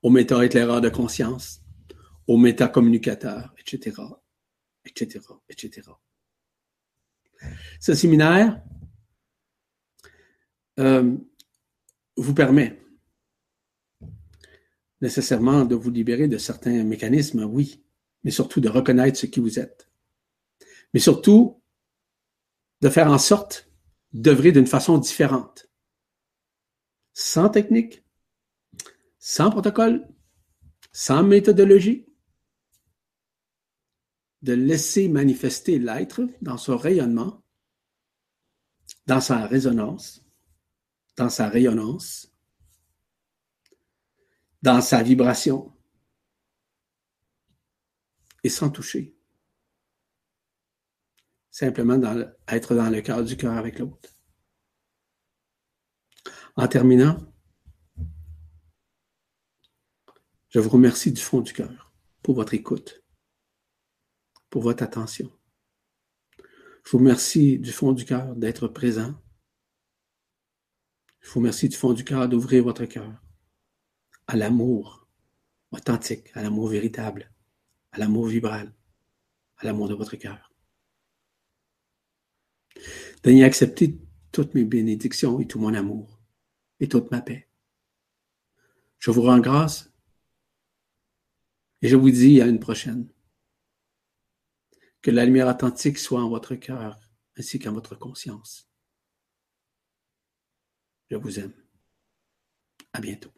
aux méta-éclaireurs de conscience, aux méta-communicateurs, etc., etc., etc. Ce séminaire euh, vous permet nécessairement de vous libérer de certains mécanismes, oui, mais surtout de reconnaître ce qui vous êtes. Mais surtout, de faire en sorte d'œuvrer d'une façon différente. Sans technique, sans protocole, sans méthodologie, de laisser manifester l'être dans son rayonnement, dans sa résonance, dans sa rayonnance, dans sa vibration, et sans toucher. Simplement être dans le cœur du cœur avec l'autre. En terminant, je vous remercie du fond du cœur pour votre écoute, pour votre attention. Je vous remercie du fond du cœur d'être présent je vous remercie du fond du cœur d'ouvrir votre cœur à l'amour authentique, à l'amour véritable, à l'amour vibral, à l'amour de votre cœur. Daignez accepter toutes mes bénédictions et tout mon amour et toute ma paix. Je vous rends grâce et je vous dis à une prochaine. Que la lumière authentique soit en votre cœur ainsi qu'en votre conscience. Je vous aime. À bientôt.